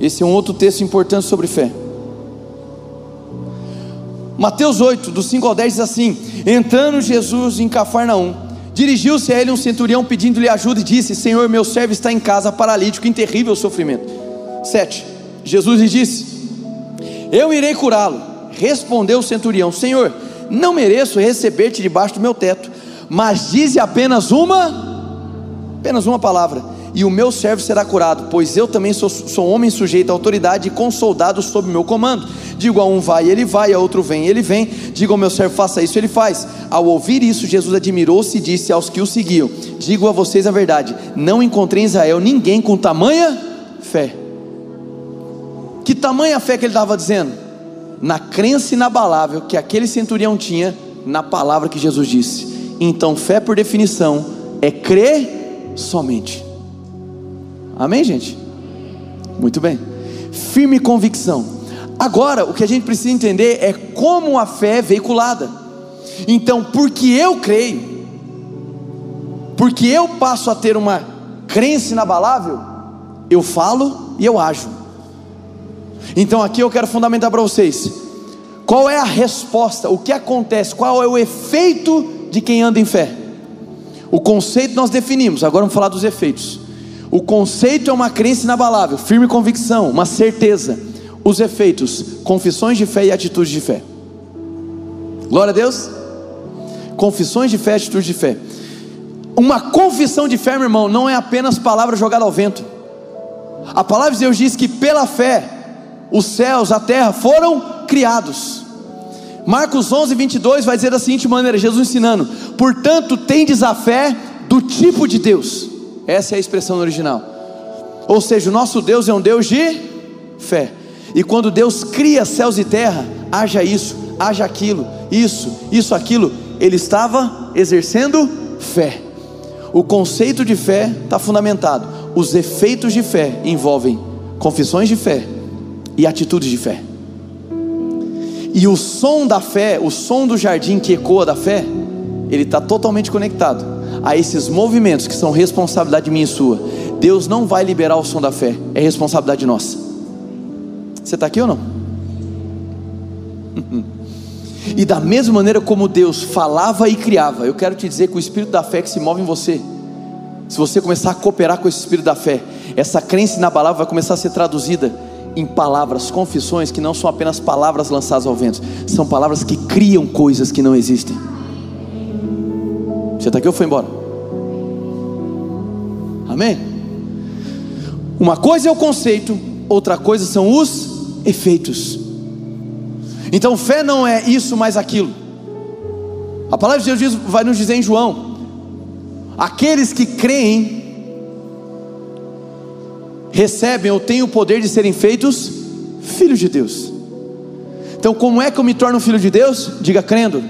Esse é um outro texto importante sobre fé. Mateus 8, dos 5 ao 10 diz assim: Entrando Jesus em Cafarnaum, dirigiu-se a ele um centurião pedindo-lhe ajuda e disse: Senhor, meu servo está em casa, paralítico, em terrível sofrimento. 7. Jesus lhe disse: Eu irei curá-lo. Respondeu o centurião: Senhor, não mereço receber-te debaixo do meu teto, mas dize apenas uma, apenas uma palavra, e o meu servo será curado, pois eu também sou, sou homem sujeito à autoridade e com soldados sob meu comando. Digo a um vai, ele vai, a outro vem, ele vem. Digo ao meu servo faça isso, ele faz. Ao ouvir isso, Jesus admirou-se e disse aos que o seguiam: Digo a vocês a verdade, não encontrei em Israel ninguém com tamanha fé. Que tamanha fé que ele estava dizendo? Na crença inabalável que aquele centurião tinha na palavra que Jesus disse. Então, fé por definição é crer somente. Amém, gente? Muito bem. Firme convicção. Agora, o que a gente precisa entender é como a fé é veiculada. Então, porque eu creio, porque eu passo a ter uma crença inabalável, eu falo e eu ajo. Então, aqui eu quero fundamentar para vocês: qual é a resposta, o que acontece, qual é o efeito de quem anda em fé? O conceito nós definimos, agora vamos falar dos efeitos. O conceito é uma crença inabalável, firme convicção, uma certeza os efeitos, confissões de fé e atitudes de fé. Glória a Deus. Confissões de fé atitudes de fé. Uma confissão de fé, meu irmão, não é apenas palavra jogada ao vento. A palavra de Deus diz que pela fé os céus, a terra foram criados. Marcos 11, 22 vai dizer da seguinte maneira: Jesus ensinando, portanto, tendes a fé do tipo de Deus. Essa é a expressão original. Ou seja, o nosso Deus é um Deus de fé. E quando Deus cria céus e terra, haja isso, haja aquilo, isso, isso, aquilo, ele estava exercendo fé. O conceito de fé está fundamentado. Os efeitos de fé envolvem confissões de fé e atitudes de fé. E o som da fé, o som do jardim que ecoa da fé, ele está totalmente conectado a esses movimentos que são responsabilidade minha e sua. Deus não vai liberar o som da fé, é responsabilidade nossa. Você está aqui ou não? E da mesma maneira como Deus falava e criava, eu quero te dizer que o espírito da fé que se move em você, se você começar a cooperar com esse espírito da fé, essa crença na palavra vai começar a ser traduzida em palavras, confissões que não são apenas palavras lançadas ao vento, são palavras que criam coisas que não existem. Você está aqui ou foi embora? Amém? Uma coisa é o conceito, outra coisa são os efeitos. Então fé não é isso mais aquilo. A palavra de Deus vai nos dizer em João: aqueles que creem recebem ou têm o poder de serem feitos filhos de Deus. Então, como é que eu me torno filho de Deus? Diga crendo.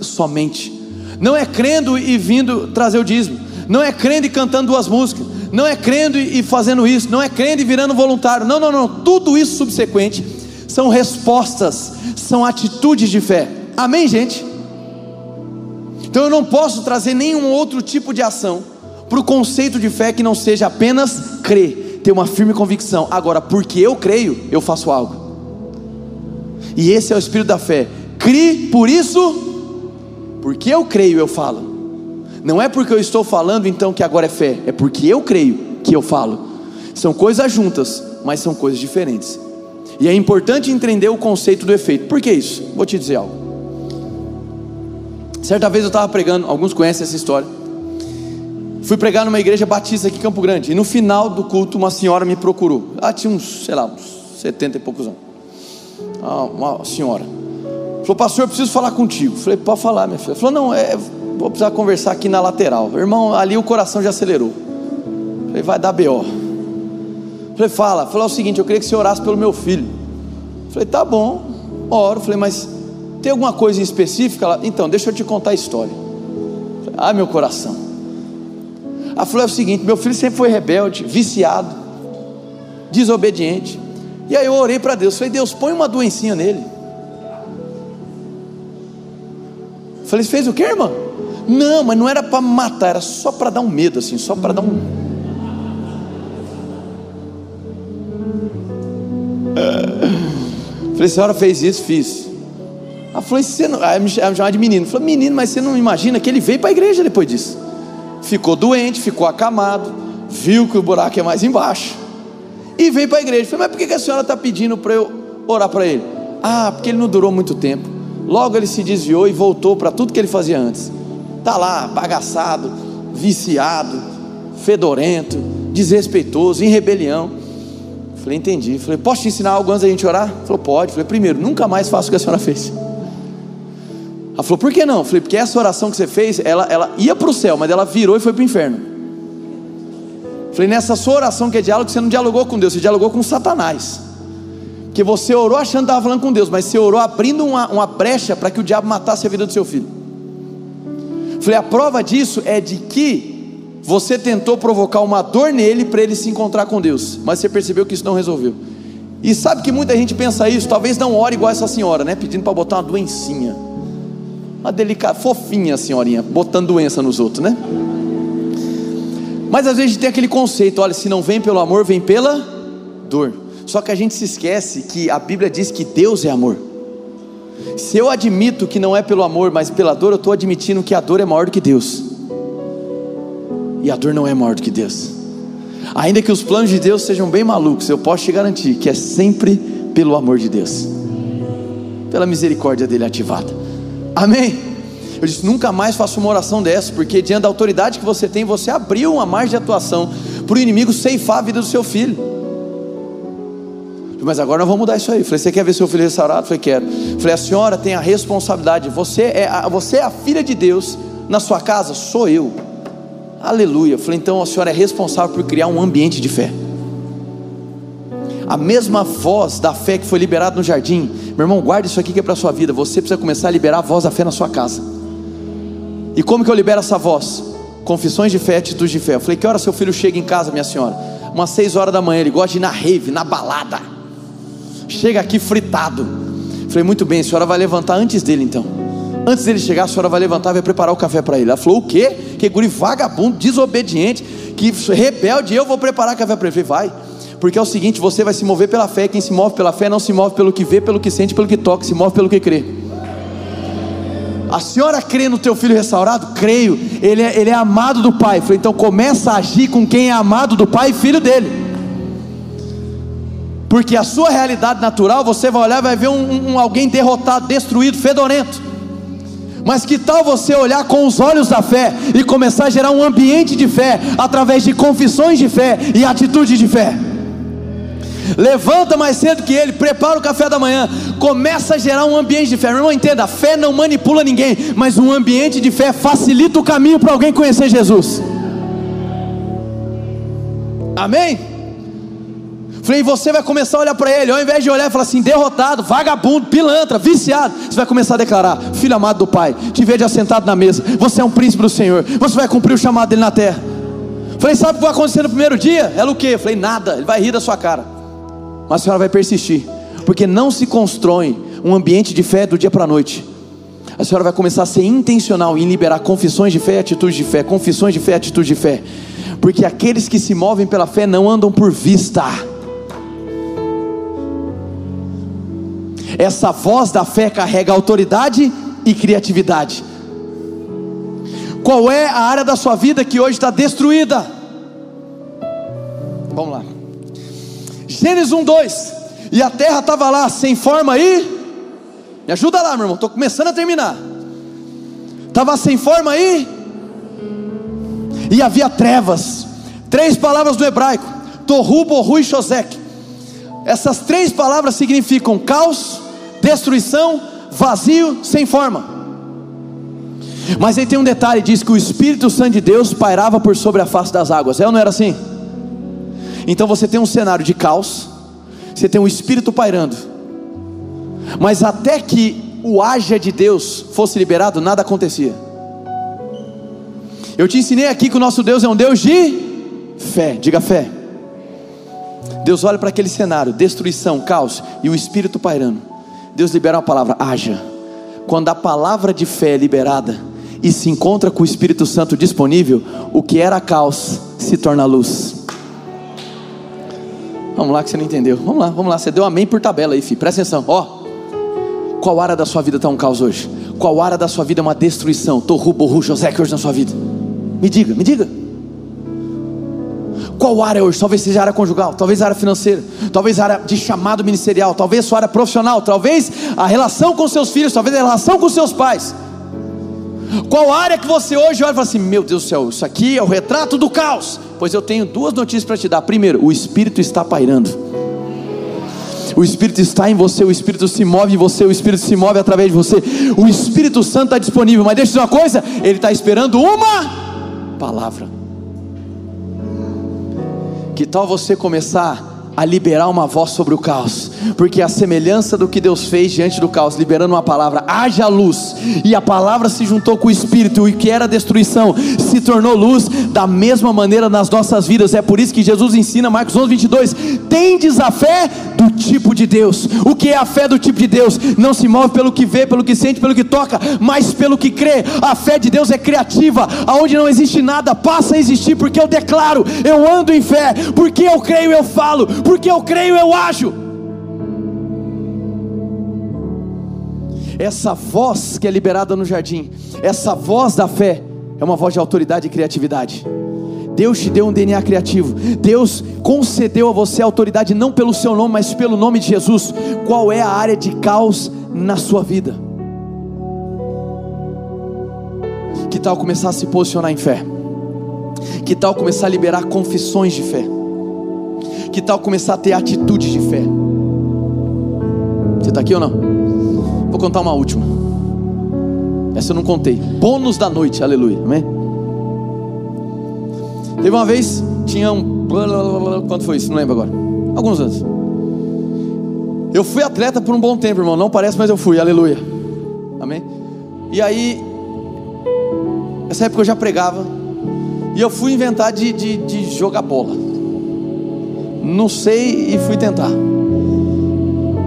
Somente. Não é crendo e vindo trazer o dízimo. Não é crendo e cantando duas músicas não é crendo e fazendo isso, não é crendo e virando voluntário, não, não, não, tudo isso subsequente são respostas, são atitudes de fé. Amém, gente? Então eu não posso trazer nenhum outro tipo de ação para o conceito de fé que não seja apenas crer, ter uma firme convicção. Agora, porque eu creio, eu faço algo. E esse é o espírito da fé. Crie por isso, porque eu creio, eu falo. Não é porque eu estou falando então que agora é fé, é porque eu creio que eu falo. São coisas juntas, mas são coisas diferentes. E é importante entender o conceito do efeito. Por que isso? Vou te dizer algo. Certa vez eu estava pregando, alguns conhecem essa história. Fui pregar numa igreja batista aqui em Campo Grande. E no final do culto, uma senhora me procurou. Ela tinha uns, sei lá, uns 70 e poucos anos. Ah, uma senhora. Falou, pastor, eu preciso falar contigo. Falei, pode falar, minha filha. Falou, não, é, vou precisar conversar aqui na lateral. Irmão, ali o coração já acelerou. Falei, vai dar B.O. Falei, fala. Falei, é o seguinte, eu queria que você orasse pelo meu filho. Falei, tá bom, oro. Falei, mas tem alguma coisa em específica? Então, deixa eu te contar a história. Falei, ah, meu coração. Ela falou, é o seguinte, meu filho sempre foi rebelde, viciado, desobediente. E aí eu orei para Deus. Falei, Deus, põe uma doencinha nele. Falei, fez o que, irmã? Não, mas não era para matar, era só para dar um medo, assim, só para dar um Falei, a senhora fez isso? Fiz. Ela falou, você não... Aí me chamava de menino. Falei, menino, mas você não imagina que ele veio para a igreja depois disso. Ficou doente, ficou acamado, viu que o buraco é mais embaixo. E veio para a igreja. Falei, mas por que a senhora está pedindo para eu orar para ele? Ah, porque ele não durou muito tempo. Logo ele se desviou e voltou para tudo que ele fazia antes. Está lá, bagaçado, viciado, fedorento, desrespeitoso, em rebelião. Falei, entendi. Falei, posso te ensinar algo antes da gente orar? Falou, pode. Falei, primeiro, nunca mais faço o que a senhora fez. Ela falou, por que não? Falei, porque essa oração que você fez, ela, ela ia para o céu, mas ela virou e foi para o inferno. Falei, nessa sua oração que é diálogo, você não dialogou com Deus, você dialogou com Satanás. Porque você orou achando que estava falando com Deus, mas você orou abrindo uma, uma brecha para que o diabo matasse a vida do seu filho. Falei, a prova disso é de que você tentou provocar uma dor nele para ele se encontrar com Deus, mas você percebeu que isso não resolveu. E sabe que muita gente pensa isso, talvez não ore igual essa senhora, né? Pedindo para botar uma doencinha. Uma delicada, fofinha a senhorinha, botando doença nos outros, né? Mas às vezes tem aquele conceito, olha, se não vem pelo amor, vem pela dor. Só que a gente se esquece que a Bíblia diz que Deus é amor. Se eu admito que não é pelo amor, mas pela dor, eu estou admitindo que a dor é maior do que Deus. E a dor não é maior do que Deus. Ainda que os planos de Deus sejam bem malucos, eu posso te garantir que é sempre pelo amor de Deus, pela misericórdia dele ativada. Amém? Eu disse: nunca mais faço uma oração dessa, porque diante da autoridade que você tem, você abriu uma margem de atuação para o inimigo ceifar a vida do seu filho. Mas agora nós vamos mudar isso aí. Falei, você quer ver seu filho restaurado? Falei, quero. Falei, a senhora tem a responsabilidade. Você é a, você é a filha de Deus na sua casa? Sou eu. Aleluia. falei, então a senhora é responsável por criar um ambiente de fé. A mesma voz da fé que foi liberada no jardim, meu irmão, guarde isso aqui que é para a sua vida. Você precisa começar a liberar a voz da fé na sua casa. E como que eu libero essa voz? Confissões de fé, atitudes de fé. Eu falei, que hora seu filho chega em casa, minha senhora? Umas seis horas da manhã, ele gosta de ir na rave, na balada. Chega aqui fritado. Eu falei, muito bem, a senhora vai levantar antes dele então. Antes dele chegar, a senhora vai levantar e vai preparar o café para ele. Ela falou: O quê? Que guri vagabundo, desobediente, que rebelde, eu vou preparar café para ele. Eu falei: Vai. Porque é o seguinte: você vai se mover pela fé. Quem se move pela fé não se move pelo que vê, pelo que sente, pelo que toca, se move pelo que crê. A senhora crê no teu filho restaurado? Creio. Ele é, ele é amado do Pai. Falei, então começa a agir com quem é amado do Pai e filho dele. Porque a sua realidade natural, você vai olhar e vai ver um, um alguém derrotado, destruído, fedorento. Mas que tal você olhar com os olhos da fé e começar a gerar um ambiente de fé através de confissões de fé e atitude de fé? Levanta mais cedo que ele, prepara o café da manhã, começa a gerar um ambiente de fé. Meu irmão, entenda: a fé não manipula ninguém, mas um ambiente de fé facilita o caminho para alguém conhecer Jesus. Amém? Falei, você vai começar a olhar para ele, ao invés de olhar e falar assim, derrotado, vagabundo, pilantra, viciado, você vai começar a declarar: Filho amado do Pai, te vejo assentado na mesa, você é um príncipe do Senhor, você vai cumprir o chamado dele na terra. Falei, sabe o que vai acontecer no primeiro dia? Ela o quê? Falei, nada, ele vai rir da sua cara, mas a senhora vai persistir. porque não se constrói um ambiente de fé do dia para a noite. A senhora vai começar a ser intencional em liberar confissões de fé atitudes de fé, confissões de fé atitudes de fé, porque aqueles que se movem pela fé não andam por vista. Essa voz da fé carrega autoridade e criatividade. Qual é a área da sua vida que hoje está destruída? Vamos lá. Gênesis 1, 2. E a terra estava lá, sem forma e. Me ajuda lá, meu irmão, estou começando a terminar. Estava sem forma aí. E havia trevas. Três palavras do hebraico: Torru, Borru e Shosek. Essas três palavras significam caos, destruição, vazio, sem forma. Mas aí tem um detalhe: diz que o Espírito Santo de Deus pairava por sobre a face das águas. É ou não era assim? Então você tem um cenário de caos, você tem um Espírito pairando, mas até que o haja de Deus fosse liberado, nada acontecia. Eu te ensinei aqui que o nosso Deus é um Deus de fé, diga fé. Deus olha para aquele cenário, destruição, caos, e o Espírito pairando. Deus libera uma palavra, haja. Quando a palavra de fé é liberada, e se encontra com o Espírito Santo disponível, o que era caos se torna luz. Vamos lá que você não entendeu. Vamos lá, vamos lá. Você deu amém por tabela aí, filho. Presta atenção. Ó, qual área da sua vida está um caos hoje? Qual área da sua vida é uma destruição? Torru, borru, José que hoje na sua vida. Me diga, me diga. Qual área hoje? Talvez seja área conjugal, talvez área financeira, talvez área de chamado ministerial, talvez sua área profissional, talvez a relação com seus filhos, talvez a relação com seus pais. Qual área que você hoje olha e fala assim: Meu Deus do céu, isso aqui é o retrato do caos? Pois eu tenho duas notícias para te dar. Primeiro, o Espírito está pairando. O Espírito está em você, o Espírito se move em você, o Espírito se move através de você. O Espírito Santo está disponível, mas deixa eu dizer uma coisa: ele está esperando uma palavra. Que tal você começar a liberar uma voz sobre o caos, porque a semelhança do que Deus fez diante do caos, liberando uma palavra, haja luz, e a palavra se juntou com o Espírito, e o que era destruição se tornou luz, da mesma maneira nas nossas vidas. É por isso que Jesus ensina, Marcos 11, 22, tendes a fé do tipo de Deus. O que é a fé do tipo de Deus? Não se move pelo que vê, pelo que sente, pelo que toca, mas pelo que crê. A fé de Deus é criativa, aonde não existe nada, passa a existir, porque eu declaro, eu ando em fé, porque eu creio, eu falo porque eu creio, eu ajo. Essa voz que é liberada no jardim, essa voz da fé, é uma voz de autoridade e criatividade. Deus te deu um DNA criativo. Deus concedeu a você autoridade não pelo seu nome, mas pelo nome de Jesus. Qual é a área de caos na sua vida? Que tal começar a se posicionar em fé? Que tal começar a liberar confissões de fé? Que tal começar a ter atitudes de fé? Você está aqui ou não? Vou contar uma última. Essa eu não contei. Bônus da noite, aleluia. Amém? Teve uma vez, tinha um. Quanto foi isso? Não lembro agora. Alguns anos. Eu fui atleta por um bom tempo, irmão. Não parece, mas eu fui, aleluia. Amém? E aí, essa época eu já pregava. E eu fui inventar de, de, de jogar bola não sei e fui tentar.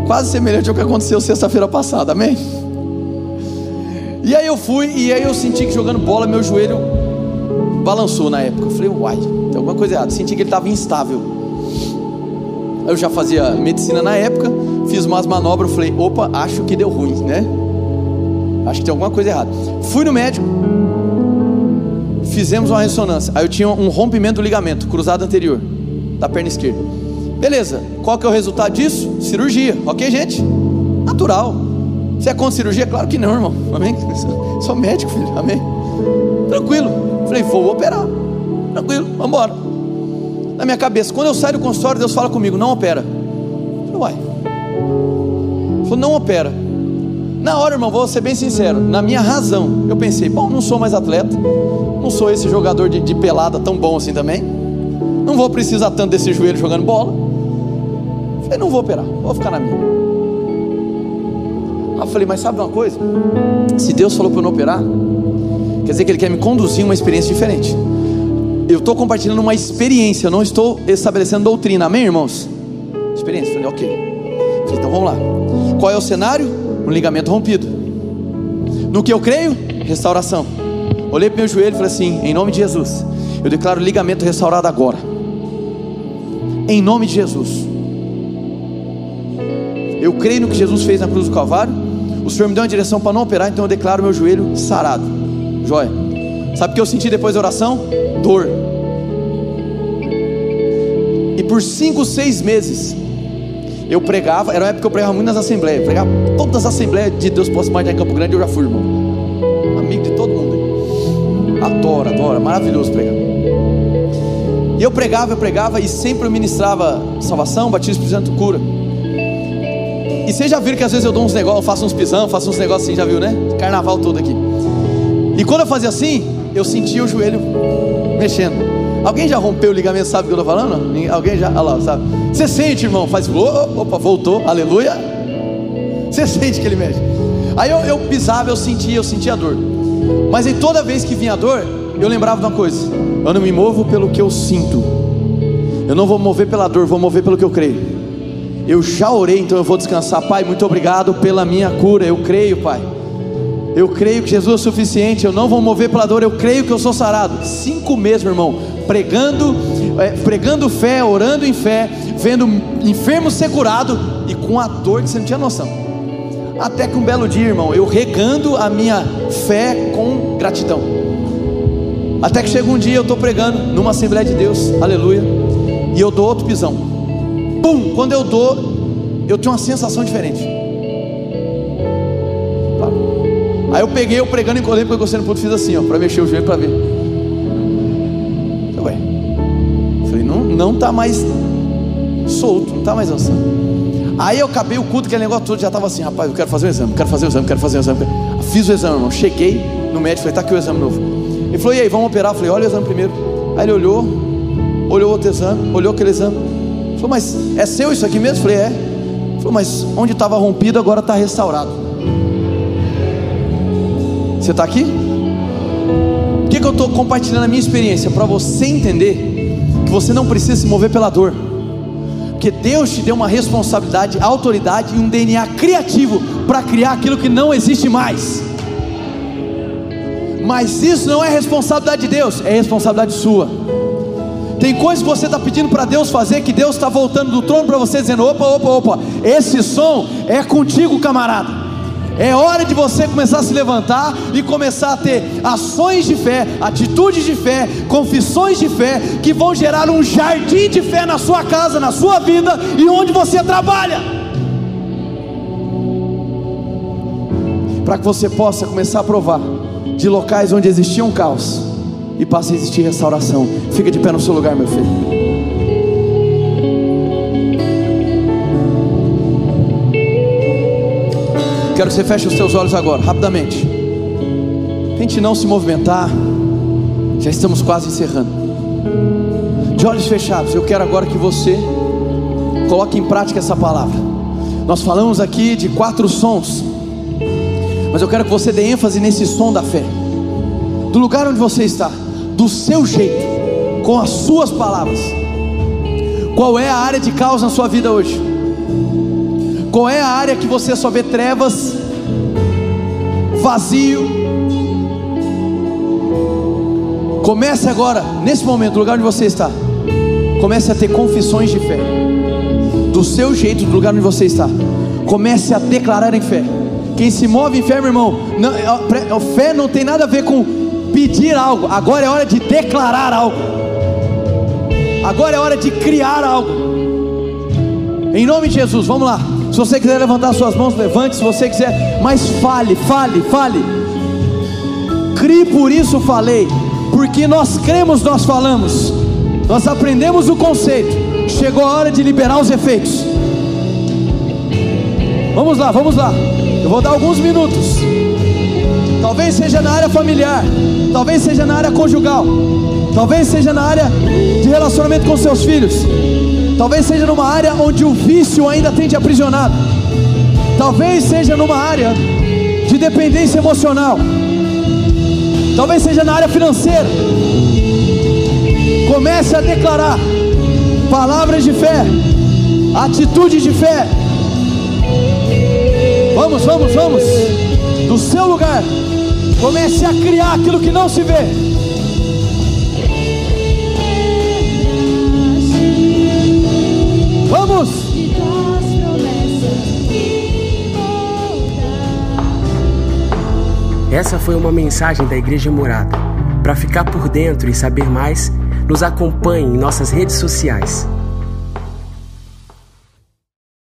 Quase semelhante ao que aconteceu sexta-feira passada, amém? E aí eu fui, e aí eu senti que jogando bola, meu joelho balançou na época. Eu falei, uai, tem alguma coisa errada. Senti que ele estava instável. Eu já fazia medicina na época, fiz umas manobras, falei, opa, acho que deu ruim, né? Acho que tem alguma coisa errada. Fui no médico, fizemos uma ressonância. Aí eu tinha um rompimento do ligamento cruzado anterior da perna esquerda. Beleza, qual que é o resultado disso? Cirurgia, ok, gente? Natural. Você é contra cirurgia? Claro que não, irmão. Amém? Sou médico, filho. Amém? Tranquilo. Falei, vou operar. Tranquilo, vamos embora. Na minha cabeça, quando eu saio do consultório, Deus fala comigo, não opera. Falei, uai. Falou, não opera. Na hora, irmão, vou ser bem sincero, na minha razão, eu pensei, bom, não sou mais atleta, não sou esse jogador de, de pelada tão bom assim também. Não vou precisar tanto desse joelho jogando bola. Falei, não vou operar, vou ficar na minha. Aí eu falei, mas sabe uma coisa? Se Deus falou para eu não operar, quer dizer que Ele quer me conduzir uma experiência diferente. Eu estou compartilhando uma experiência, eu não estou estabelecendo doutrina, amém, irmãos? Experiência, falei, ok. Então vamos lá. Qual é o cenário? Um ligamento rompido. No que eu creio? Restauração. Olhei para meu joelho e falei assim: em nome de Jesus, eu declaro ligamento restaurado agora. Em nome de Jesus. Eu creio no que Jesus fez na cruz do Calvário. O Senhor me deu uma direção para não operar, então eu declaro meu joelho sarado. Joia. Sabe o que eu senti depois da oração? Dor. E por cinco, seis meses, eu pregava, era uma época que eu pregava muito nas assembleias, pregava todas as assembleias de Deus posso mais em Campo Grande, eu já fui, irmão. Amigo de todo mundo. Adoro, adoro, maravilhoso pregar. E eu pregava, eu pregava e sempre eu ministrava salvação, batismo, Espírito Santo, cura. E vocês já viram que às vezes eu dou uns negócios, faço uns pisão, faço uns negócios assim, já viu, né? Carnaval todo aqui. E quando eu fazia assim, eu sentia o joelho mexendo. Alguém já rompeu o ligamento, sabe o que eu estou falando? Alguém já? Olha lá, sabe? Você sente, irmão, faz, opa, voltou, aleluia. Você sente que ele mexe. Aí eu, eu pisava, eu sentia, eu sentia a dor. Mas aí toda vez que vinha a dor, eu lembrava de uma coisa: eu não me movo pelo que eu sinto. Eu não vou mover pela dor, vou mover pelo que eu creio. Eu já orei, então eu vou descansar. Pai, muito obrigado pela minha cura. Eu creio, Pai. Eu creio que Jesus é suficiente. Eu não vou mover pela dor. Eu creio que eu sou sarado. Cinco meses, meu irmão, pregando, é, pregando fé, orando em fé, vendo enfermo ser curado e com a dor que você não tinha noção. Até que um belo dia, irmão, eu regando a minha fé com gratidão. Até que chega um dia eu estou pregando numa Assembleia de Deus, aleluia, e eu dou outro pisão pum, quando eu dou, eu tenho uma sensação diferente. Aí eu peguei, eu pregando, encolhei, porque você não pude, fiz assim, ó, para mexer o joelho para ver. Ué, falei, não, não tá mais solto, não tá mais dançando. Aí eu acabei o culto, aquele negócio todo, já estava assim, rapaz, eu quero fazer o exame, quero fazer o exame, quero fazer o exame. Fiz o exame, irmão. Cheguei no médico, falei, tá aqui o exame novo. Ele falou, e aí, vamos operar? Eu falei, olha o exame primeiro. Aí ele olhou, olhou outro exame, olhou aquele exame. Falou, mas é seu isso aqui mesmo? Falei, é. Falou, mas onde estava rompido agora está restaurado. Você está aqui? Por que, que eu estou compartilhando a minha experiência? Para você entender que você não precisa se mover pela dor. Porque Deus te deu uma responsabilidade, autoridade e um DNA criativo para criar aquilo que não existe mais. Mas isso não é responsabilidade de Deus, é responsabilidade sua. Tem coisas que você está pedindo para Deus fazer, que Deus está voltando do trono para você, dizendo: opa, opa, opa, esse som é contigo, camarada. É hora de você começar a se levantar e começar a ter ações de fé, atitudes de fé, confissões de fé, que vão gerar um jardim de fé na sua casa, na sua vida e onde você trabalha. Para que você possa começar a provar de locais onde existia um caos e passe a existir restauração. Fica de pé no seu lugar, meu filho. Quero que você feche os seus olhos agora, rapidamente. Tente não se movimentar. Já estamos quase encerrando. De olhos fechados, eu quero agora que você coloque em prática essa palavra. Nós falamos aqui de quatro sons, mas eu quero que você dê ênfase nesse som da fé. Do lugar onde você está do seu jeito, com as suas palavras. Qual é a área de caos na sua vida hoje? Qual é a área que você só vê trevas, vazio? Comece agora, nesse momento, no lugar onde você está. Comece a ter confissões de fé. Do seu jeito, do lugar onde você está. Comece a declarar em fé. Quem se move em fé, meu irmão, não, a, a fé não tem nada a ver com pedir algo, agora é hora de declarar algo, agora é hora de criar algo. Em nome de Jesus, vamos lá. Se você quiser levantar suas mãos, levante. Se você quiser, mas fale, fale, fale. Crie por isso falei, porque nós cremos, nós falamos. Nós aprendemos o conceito. Chegou a hora de liberar os efeitos. Vamos lá, vamos lá. Eu vou dar alguns minutos. Talvez seja na área familiar, talvez seja na área conjugal, talvez seja na área de relacionamento com seus filhos, talvez seja numa área onde o vício ainda tem te aprisionado, talvez seja numa área de dependência emocional, talvez seja na área financeira. Comece a declarar palavras de fé, atitudes de fé, Vamos, vamos, vamos. Do seu lugar, comece a criar aquilo que não se vê. Vamos! Essa foi uma mensagem da Igreja Morada. Para ficar por dentro e saber mais, nos acompanhe em nossas redes sociais.